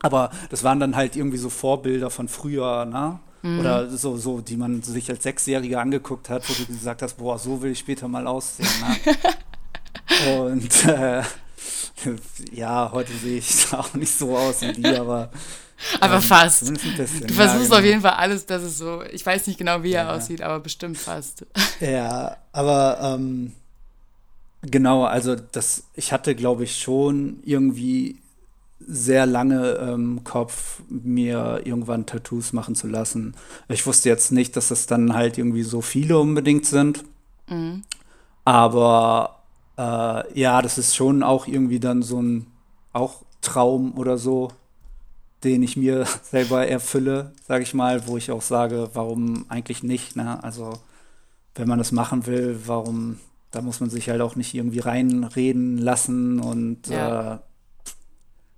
Aber das waren dann halt irgendwie so Vorbilder von früher, ne? Mhm. Oder so, so, die man sich als Sechsjähriger angeguckt hat, wo du gesagt hast, boah, so will ich später mal aussehen. Ne? und äh, ja, heute sehe ich auch nicht so aus wie die, aber aber ähm, fast. Bisschen, du versuchst ja, genau. auf jeden Fall alles, dass es so, ich weiß nicht genau, wie ja. er aussieht, aber bestimmt fast. Ja, aber ähm, genau, also das, ich hatte, glaube ich, schon irgendwie sehr lange im ähm, Kopf, mir irgendwann Tattoos machen zu lassen. Ich wusste jetzt nicht, dass das dann halt irgendwie so viele unbedingt sind. Mhm. Aber äh, ja, das ist schon auch irgendwie dann so ein auch Traum oder so, den ich mir selber erfülle, sage ich mal, wo ich auch sage, warum eigentlich nicht. Ne? Also wenn man das machen will, warum, da muss man sich halt auch nicht irgendwie reinreden lassen und ja. äh,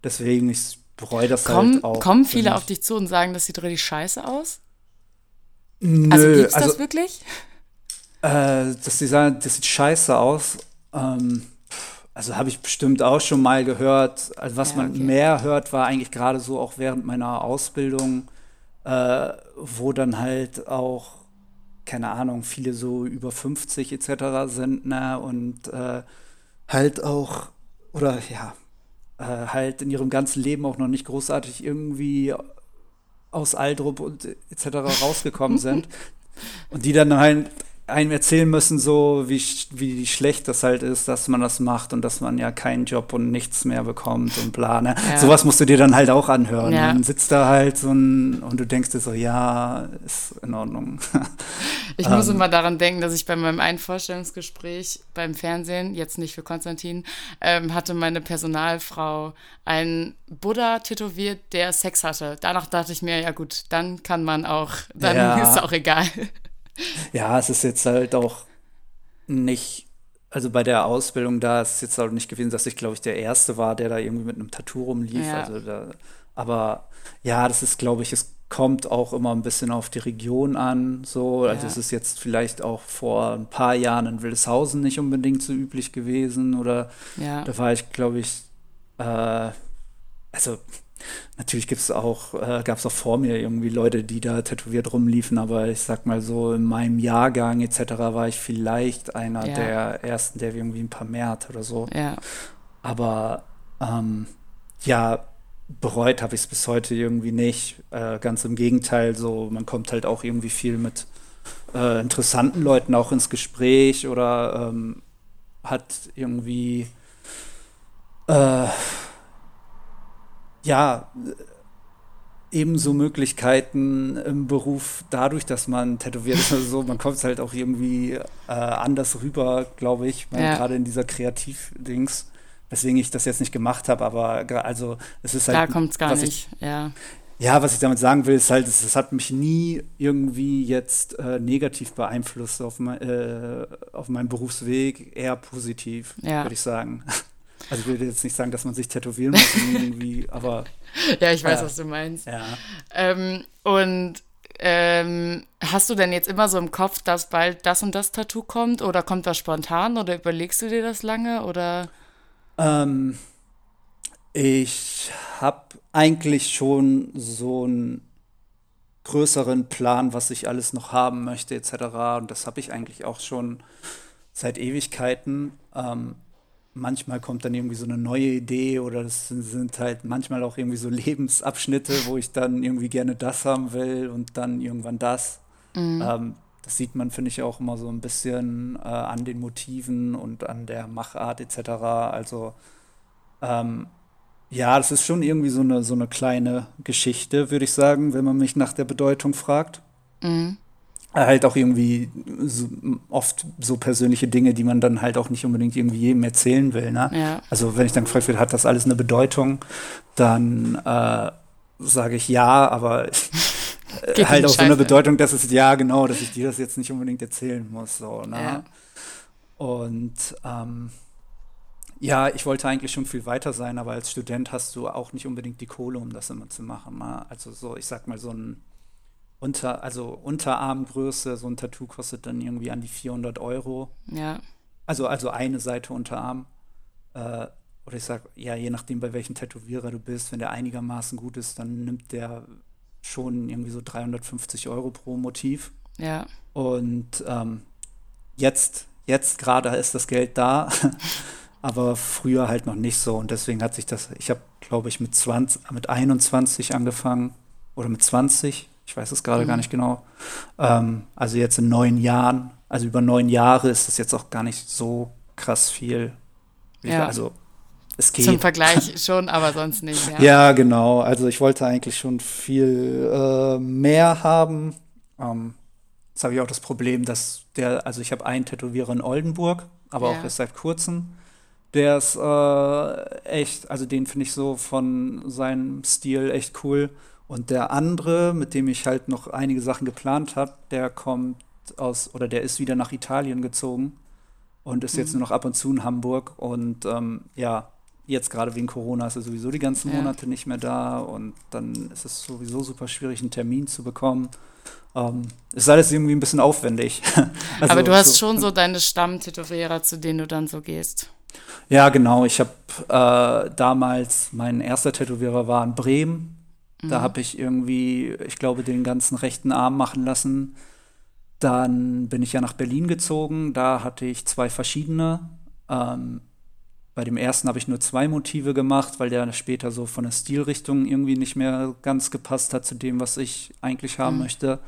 deswegen, ich bereue das Komm, halt auch. Kommen viele auf dich zu und sagen, das sieht richtig scheiße aus? Nö, also gibt's das also, wirklich? Äh, dass die sagen, das sieht scheiße aus. Ähm, also habe ich bestimmt auch schon mal gehört. Also was ja, man mehr hört, war eigentlich gerade so auch während meiner Ausbildung, äh, wo dann halt auch, keine Ahnung, viele so über 50 etc. sind, ne? Und äh, halt auch, oder ja, äh, halt in ihrem ganzen Leben auch noch nicht großartig irgendwie aus Aldrup und etc. rausgekommen sind. Und die dann halt einem erzählen müssen, so wie, wie schlecht das halt ist, dass man das macht und dass man ja keinen Job und nichts mehr bekommt und bla. Ne? Ja. Sowas musst du dir dann halt auch anhören. Ja. Dann sitzt da halt so ein, und du denkst dir so, ja, ist in Ordnung. ich muss ähm. immer daran denken, dass ich bei meinem einen Vorstellungsgespräch beim Fernsehen, jetzt nicht für Konstantin, ähm, hatte meine Personalfrau einen Buddha tätowiert, der Sex hatte. Danach dachte ich mir, ja gut, dann kann man auch, dann ja. ist auch egal. Ja, es ist jetzt halt auch nicht, also bei der Ausbildung da ist es jetzt auch nicht gewesen, dass ich, glaube ich, der Erste war, der da irgendwie mit einem Tattoo rumlief. Ja. Also da, aber ja, das ist, glaube ich, es kommt auch immer ein bisschen auf die Region an. So, also ja. es ist jetzt vielleicht auch vor ein paar Jahren in Wildeshausen nicht unbedingt so üblich gewesen. Oder ja. da war ich, glaube ich, äh, also Natürlich gibt's auch, äh, gab es auch vor mir irgendwie Leute, die da tätowiert rumliefen, aber ich sag mal so, in meinem Jahrgang etc. war ich vielleicht einer ja. der ersten, der irgendwie ein paar mehr hat oder so. Ja. Aber ähm, ja, bereut habe ich es bis heute irgendwie nicht. Äh, ganz im Gegenteil, so man kommt halt auch irgendwie viel mit äh, interessanten Leuten auch ins Gespräch oder ähm, hat irgendwie äh, ja ebenso Möglichkeiten im Beruf dadurch, dass man tätowiert ist. Also so, man kommt halt auch irgendwie äh, anders rüber, glaube ich, ja. gerade in dieser Kreativ-Dings. Weswegen ich das jetzt nicht gemacht habe, aber also es ist halt. Da kommt es gar nicht, ich, ja. Ja, was ich damit sagen will, ist halt, es, es hat mich nie irgendwie jetzt äh, negativ beeinflusst auf, mein, äh, auf meinem Berufsweg, eher positiv, ja. würde ich sagen. Also ich will jetzt nicht sagen, dass man sich tätowieren muss irgendwie, aber. Ja, ich weiß, äh, was du meinst. Ja. Ähm, und ähm, hast du denn jetzt immer so im Kopf, dass bald das und das Tattoo kommt oder kommt das spontan oder überlegst du dir das lange oder? Ähm, ich habe eigentlich schon so einen größeren Plan, was ich alles noch haben möchte, etc. Und das habe ich eigentlich auch schon seit Ewigkeiten. Ähm, manchmal kommt dann irgendwie so eine neue Idee oder das sind halt manchmal auch irgendwie so Lebensabschnitte, wo ich dann irgendwie gerne das haben will und dann irgendwann das. Mhm. Ähm, das sieht man, finde ich, auch immer so ein bisschen äh, an den Motiven und an der Machart etc. Also ähm, ja, das ist schon irgendwie so eine, so eine kleine Geschichte, würde ich sagen, wenn man mich nach der Bedeutung fragt. Mhm. Halt auch irgendwie so, oft so persönliche Dinge, die man dann halt auch nicht unbedingt irgendwie jedem erzählen will. Ne? Ja. Also wenn ich dann gefragt werde, hat das alles eine Bedeutung, dann äh, sage ich ja, aber halt auch so eine Bedeutung, dass es ja genau, dass ich dir das jetzt nicht unbedingt erzählen muss. So, ne? Ja. Und ähm, ja, ich wollte eigentlich schon viel weiter sein, aber als Student hast du auch nicht unbedingt die Kohle, um das immer zu machen. Ne? Also so, ich sag mal, so ein unter, also Unterarmgröße, so ein Tattoo kostet dann irgendwie an die 400 Euro. Ja. Also, also eine Seite Unterarm. Äh, oder ich sag, ja, je nachdem, bei welchem Tätowierer du bist, wenn der einigermaßen gut ist, dann nimmt der schon irgendwie so 350 Euro pro Motiv. Ja. Und ähm, jetzt, jetzt gerade ist das Geld da. aber früher halt noch nicht so. Und deswegen hat sich das, ich habe, glaube ich, mit 20, mit 21 angefangen oder mit 20, ich weiß es gerade mhm. gar nicht genau. Ähm, also jetzt in neun Jahren, also über neun Jahre ist das jetzt auch gar nicht so krass viel. Ja. Also es geht. Zum Vergleich schon, aber sonst nicht. Ja, ja genau. Also ich wollte eigentlich schon viel äh, mehr haben. Ähm, jetzt habe ich auch das Problem, dass der, also ich habe einen Tätowierer in Oldenburg, aber ja. auch erst seit kurzem. Der ist äh, echt, also den finde ich so von seinem Stil echt cool. Und der andere, mit dem ich halt noch einige Sachen geplant habe, der kommt aus, oder der ist wieder nach Italien gezogen und ist mhm. jetzt nur noch ab und zu in Hamburg. Und ähm, ja, jetzt gerade wegen Corona ist er sowieso die ganzen Monate ja. nicht mehr da und dann ist es sowieso super schwierig, einen Termin zu bekommen. Ähm, ist alles irgendwie ein bisschen aufwendig. also, Aber du hast so, schon so deine Stammtätowierer, zu denen du dann so gehst. Ja, genau. Ich habe äh, damals, mein erster Tätowierer war in Bremen. Mhm. Da habe ich irgendwie, ich glaube, den ganzen rechten Arm machen lassen. Dann bin ich ja nach Berlin gezogen. Da hatte ich zwei verschiedene. Ähm, bei dem ersten habe ich nur zwei Motive gemacht, weil der später so von der Stilrichtung irgendwie nicht mehr ganz gepasst hat zu dem, was ich eigentlich haben mhm. möchte.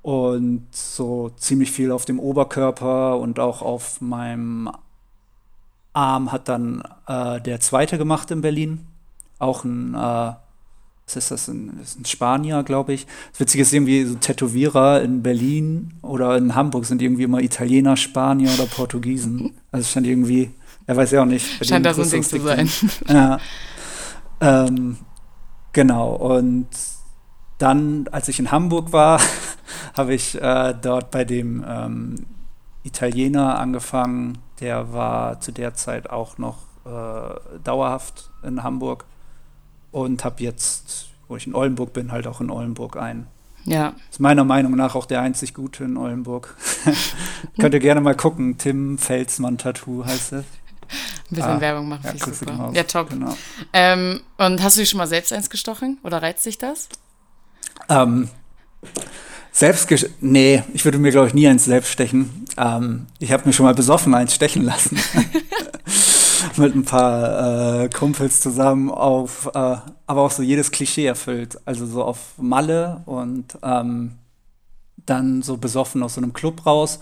Und so ziemlich viel auf dem Oberkörper und auch auf meinem Arm hat dann äh, der zweite gemacht in Berlin. Auch ein, äh, was ist das, ein, ist ein Spanier, glaube ich. Das Witzige ist irgendwie, so Tätowierer in Berlin oder in Hamburg sind irgendwie immer Italiener, Spanier oder Portugiesen. Also es stand irgendwie, er weiß ja auch nicht. Scheint da so ein Ding zu sein. Ja. Ähm, genau, und dann, als ich in Hamburg war, habe ich äh, dort bei dem ähm, Italiener angefangen, der war zu der Zeit auch noch äh, dauerhaft in Hamburg und habe jetzt, wo ich in Oldenburg bin, halt auch in Oldenburg ein. Ja. Ist meiner Meinung nach auch der einzig Gute in Oldenburg. Könnt ihr gerne mal gucken. Tim Felsmann Tattoo heißt es. Ein bisschen ah, Werbung machen, ja, super. Ja, top. Genau. Ähm, und hast du dich schon mal selbst eins gestochen? Oder reizt dich das? Ähm, selbst nee, ich würde mir, glaube ich, nie eins selbst stechen. Ähm, ich habe mir schon mal besoffen eins stechen lassen. mit ein paar äh, Kumpels zusammen auf, äh, aber auch so jedes Klischee erfüllt. Also so auf Malle und ähm, dann so besoffen aus so einem Club raus.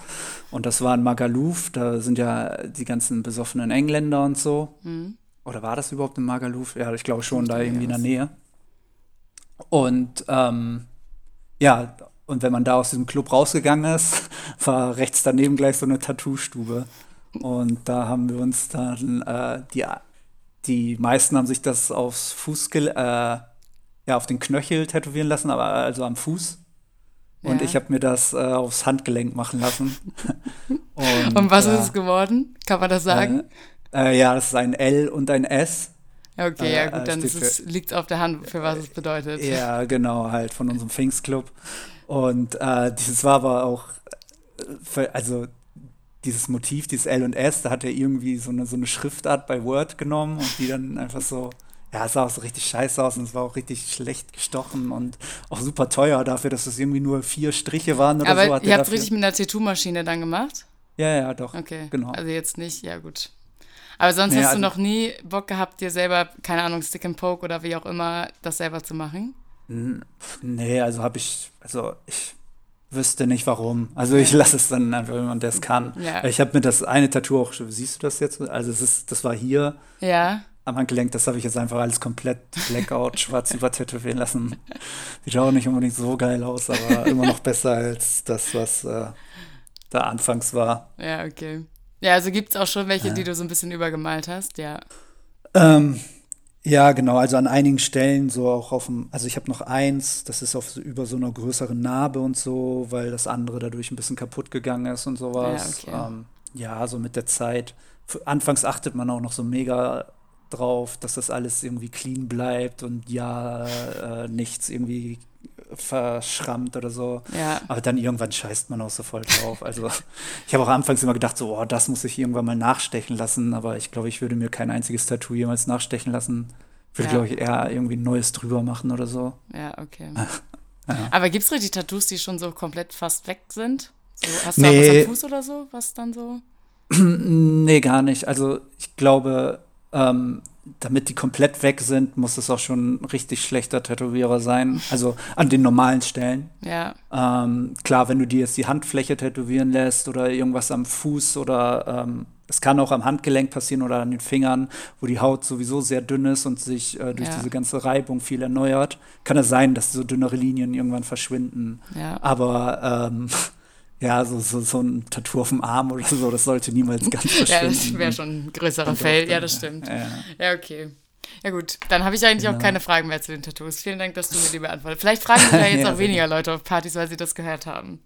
Und das war in Magaluf, da sind ja die ganzen besoffenen Engländer und so. Mhm. Oder war das überhaupt in Magaluf? Ja, ich glaube schon, da irgendwie in der Nähe. Und ähm, ja, und wenn man da aus diesem Club rausgegangen ist, war rechts daneben gleich so eine Tattoo-Stube. Und da haben wir uns dann, äh, die, die meisten haben sich das aufs Fuß, äh, ja, auf den Knöchel tätowieren lassen, aber also am Fuß. Und ja. ich habe mir das äh, aufs Handgelenk machen lassen. und, und, was ist es geworden? Kann man das sagen? Äh, äh, ja, das ist ein L und ein S. Okay, ja gut, dann liegt es auf der Hand, für was es bedeutet. Ja, genau, halt von unserem Pfingstclub. Und äh, dieses war aber auch, also dieses Motiv, dieses L und S, da hat er irgendwie so eine, so eine Schriftart bei Word genommen und die dann einfach so, ja, es sah auch so richtig scheiße aus und es war auch richtig schlecht gestochen und auch super teuer dafür, dass es irgendwie nur vier Striche waren oder Aber so. Aber ihr habt es richtig mit einer Tattoo-Maschine dann gemacht? Ja, ja, doch. Okay, genau. Also jetzt nicht, ja gut. Aber sonst nee, hast du also, noch nie Bock gehabt, dir selber, keine Ahnung, Stick and Poke oder wie auch immer, das selber zu machen? Nee, also habe ich, also ich wüsste nicht warum. Also ich lasse es dann einfach, wenn man das kann. Ja. Ich habe mir das eine Tattoo auch, siehst du das jetzt? Also es ist, das war hier. Ja. Am Handgelenk, das habe ich jetzt einfach alles komplett Blackout, schwarz übertätowieren lassen. Sieht auch nicht unbedingt so geil aus, aber immer noch besser als das, was äh, da anfangs war. Ja, okay. Ja, also gibt es auch schon welche, ja. die du so ein bisschen übergemalt hast, ja. Ähm, ja, genau. Also an einigen Stellen so auch auf dem, also ich habe noch eins, das ist auf so, über so einer größeren Narbe und so, weil das andere dadurch ein bisschen kaputt gegangen ist und sowas. Ja, okay. ähm, ja so mit der Zeit. Anfangs achtet man auch noch so mega drauf, dass das alles irgendwie clean bleibt und ja, äh, nichts irgendwie verschrammt oder so. Ja. Aber dann irgendwann scheißt man auch so voll drauf. Also ich habe auch anfangs immer gedacht, so, oh, das muss ich irgendwann mal nachstechen lassen, aber ich glaube, ich würde mir kein einziges Tattoo jemals nachstechen lassen. Ich würde, ja. glaube ich, eher irgendwie ein neues drüber machen oder so. Ja, okay. ja. Aber gibt es richtig Tattoos, die schon so komplett fast weg sind? So, hast du nee. auch was am Fuß oder so, was dann so? nee, gar nicht. Also ich glaube, ähm, damit die komplett weg sind, muss es auch schon ein richtig schlechter Tätowierer sein. Also an den normalen Stellen. Ja. Ähm, klar, wenn du dir jetzt die Handfläche tätowieren lässt oder irgendwas am Fuß oder ähm, es kann auch am Handgelenk passieren oder an den Fingern, wo die Haut sowieso sehr dünn ist und sich äh, durch ja. diese ganze Reibung viel erneuert, kann es sein, dass so dünnere Linien irgendwann verschwinden. Ja. Aber ähm, ja, so, so, so ein Tattoo auf dem Arm oder so, das sollte niemals ganz verschwinden. ja, das wäre schon ein größerer Fail. Ja, das stimmt. Ja, ja okay. Ja gut, dann habe ich eigentlich genau. auch keine Fragen mehr zu den Tattoos. Vielen Dank, dass du mir die beantwortet Vielleicht fragen sich ja jetzt ja, auch weniger Leute auf Partys, weil sie das gehört haben.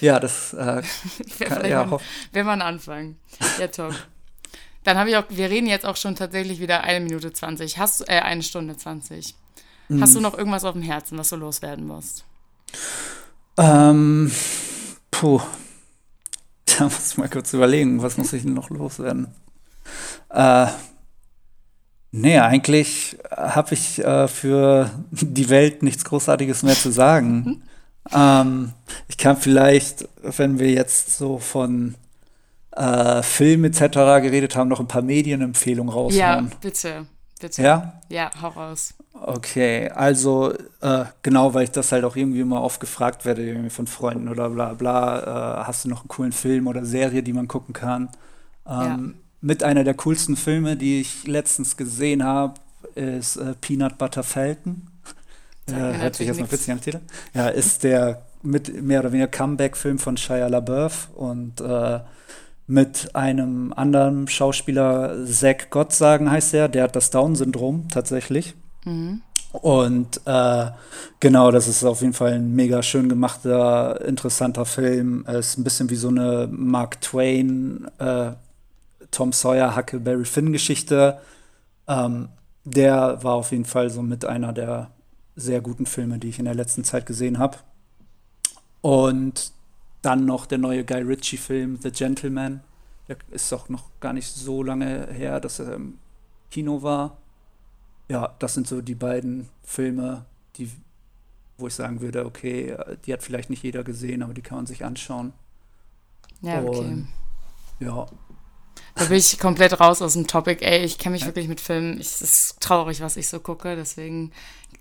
Ja, das äh, kann, ja, mal, wäre mal ein Anfang. Ja, top. Dann habe ich auch, wir reden jetzt auch schon tatsächlich wieder eine Minute 20. Hast äh, eine Stunde 20. Mhm. Hast du noch irgendwas auf dem Herzen, was du loswerden musst? Ähm, Puh. Da muss ich mal kurz überlegen, was muss ich denn noch loswerden? Äh, nee, eigentlich habe ich äh, für die Welt nichts Großartiges mehr zu sagen. Mhm. ähm, ich kann vielleicht, wenn wir jetzt so von äh, Film etc. geredet haben, noch ein paar Medienempfehlungen raushauen. Ja, bitte. Bitte. Ja? Ja, hau raus. Okay, also äh, genau, weil ich das halt auch irgendwie immer oft gefragt werde, irgendwie von Freunden oder bla bla, äh, hast du noch einen coolen Film oder Serie, die man gucken kann? Ähm, ja. Mit einer der coolsten Filme, die ich letztens gesehen habe, ist äh, Peanut Butter Falcon. Äh, hört sich erstmal witzig an Titel. Ja, ist der mit mehr oder weniger Comeback-Film von Shia LaBeouf und äh, mit einem anderen Schauspieler, Zach Gottsagen heißt er, der hat das Down-Syndrom tatsächlich. Mhm. Und äh, genau, das ist auf jeden Fall ein mega schön gemachter, interessanter Film. Es ist ein bisschen wie so eine Mark Twain, äh, Tom Sawyer, Huckleberry Finn-Geschichte. Ähm, der war auf jeden Fall so mit einer der sehr guten Filme, die ich in der letzten Zeit gesehen habe. Und dann noch der neue Guy Ritchie-Film The Gentleman. Der ist auch noch gar nicht so lange her, dass er im Kino war. Ja, das sind so die beiden Filme, die, wo ich sagen würde, okay, die hat vielleicht nicht jeder gesehen, aber die kann man sich anschauen. Ja, okay. Und, ja. Da bin ich komplett raus aus dem Topic. Ey, ich kenne mich ja. wirklich mit Filmen. es ist traurig, was ich so gucke. Deswegen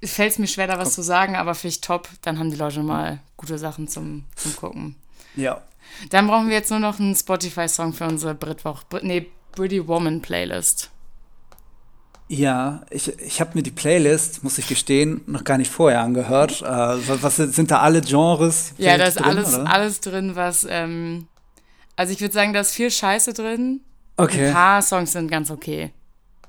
fällt es mir schwer, da was zu sagen, aber finde ich top. Dann haben die Leute mal gute Sachen zum, zum Gucken. Ja. Dann brauchen wir jetzt nur noch einen Spotify-Song für unsere Britwoch, nee, Pretty Woman Playlist. Ja, ich, ich habe mir die Playlist, muss ich gestehen, noch gar nicht vorher angehört. Äh, was sind da alle Genres? Ja, da ist alles, alles drin, was. Ähm, also ich würde sagen, da ist viel Scheiße drin. Okay. Ein paar Songs sind ganz okay.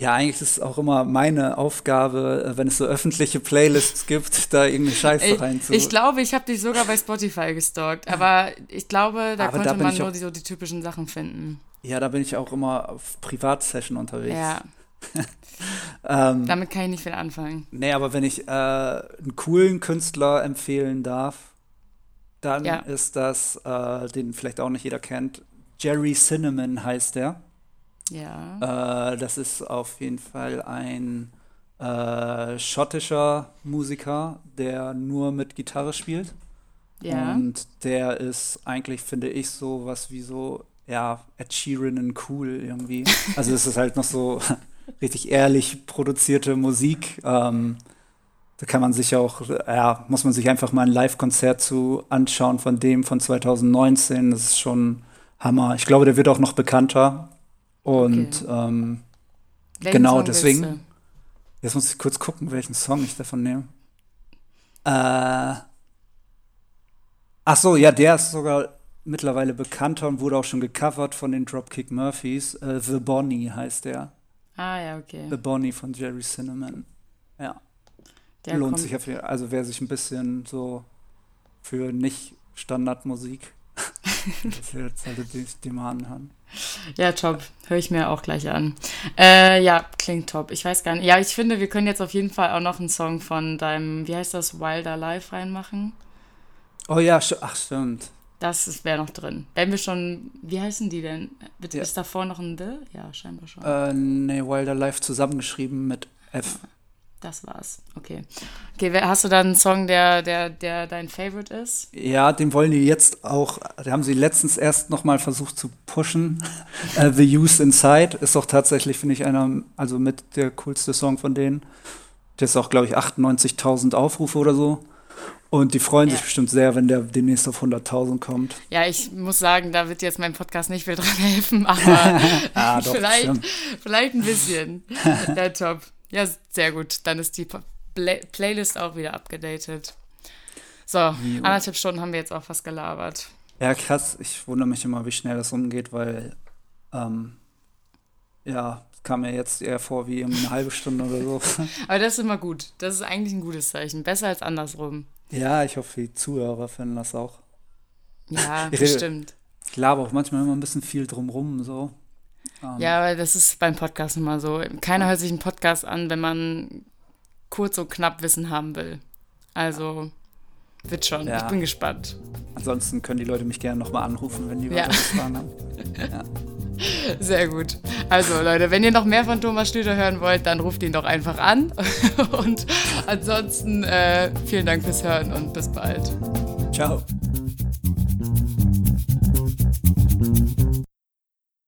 Ja, eigentlich ist es auch immer meine Aufgabe, äh, wenn es so öffentliche Playlists gibt, da irgendwie Scheiße reinzu. Ich glaube, ich habe dich sogar bei Spotify gestalkt, aber ich glaube, da aber konnte da man nur die, so die typischen Sachen finden. Ja, da bin ich auch immer auf Privatsession unterwegs. Ja. ähm, Damit kann ich nicht viel anfangen. Nee, aber wenn ich äh, einen coolen Künstler empfehlen darf, dann ja. ist das, äh, den vielleicht auch nicht jeder kennt, Jerry Cinnamon heißt der. Ja. Äh, das ist auf jeden Fall ein äh, schottischer Musiker, der nur mit Gitarre spielt. Ja. Und der ist eigentlich, finde ich, so was wie so, ja, Ed Sheeran in cool irgendwie. Also es ist halt noch so richtig ehrlich produzierte Musik. Ähm, da kann man sich auch, ja, muss man sich einfach mal ein Live-Konzert zu anschauen von dem von 2019. Das ist schon Hammer. Ich glaube, der wird auch noch bekannter. Und okay. ähm, genau Song deswegen. Jetzt muss ich kurz gucken, welchen Song ich davon nehme. Äh, ach so, ja, der ist sogar mittlerweile bekannter und wurde auch schon gecovert von den Dropkick Murphys. Äh, The Bonnie heißt der. Ah ja, okay. The Bonnie von Jerry Cinnamon. Ja. Der Lohnt sich auf jeden Fall. Also wer sich ein bisschen so für nicht Standardmusik das jetzt sollte ich die mal anhören. Ja, top. Höre ich mir auch gleich an. Äh, ja, klingt top. Ich weiß gar nicht. Ja, ich finde, wir können jetzt auf jeden Fall auch noch einen Song von deinem, wie heißt das, Wilder Life reinmachen. Oh ja, ach stimmt. Das wäre noch drin. Wenn wir schon, wie heißen die denn? Ist ja. davor noch ein The? Ja, scheinbar schon. Äh, nee, Wilder Life zusammengeschrieben mit F. Ja. Das war's. Okay. Okay, hast du da einen Song, der, der, der dein Favorite ist? Ja, den wollen die jetzt auch, da haben sie letztens erst nochmal versucht zu pushen. uh, The Use Inside ist doch tatsächlich, finde ich, einer, also mit der coolste Song von denen. Der ist auch, glaube ich, 98.000 Aufrufe oder so. Und die freuen ja. sich bestimmt sehr, wenn der demnächst auf 100.000 kommt. Ja, ich muss sagen, da wird jetzt mein Podcast nicht viel dran helfen, aber ah, doch, vielleicht, vielleicht ein bisschen. ja, top. Ja, sehr gut. Dann ist die Play Playlist auch wieder abgedatet. So, jo. anderthalb Stunden haben wir jetzt auch fast gelabert. Ja, krass. Ich wundere mich immer, wie schnell das umgeht, weil, ähm, ja, kam mir jetzt eher vor wie eine halbe Stunde oder so. Aber das ist immer gut. Das ist eigentlich ein gutes Zeichen. Besser als andersrum. Ja, ich hoffe, die Zuhörer finden das auch. Ja, bestimmt. Ich glaube auch manchmal immer ein bisschen viel drumrum, so. Um. Ähm. Ja, aber das ist beim Podcast immer so. Keiner hört sich einen Podcast an, wenn man kurz und knapp Wissen haben will. Also wird schon. Ja. Ich bin gespannt. Ansonsten können die Leute mich gerne nochmal anrufen, wenn die ja. weitere Fragen haben. Ja. Sehr gut. Also Leute, wenn ihr noch mehr von Thomas Schlüter hören wollt, dann ruft ihn doch einfach an. Und ansonsten äh, vielen Dank fürs Hören und bis bald. Ciao.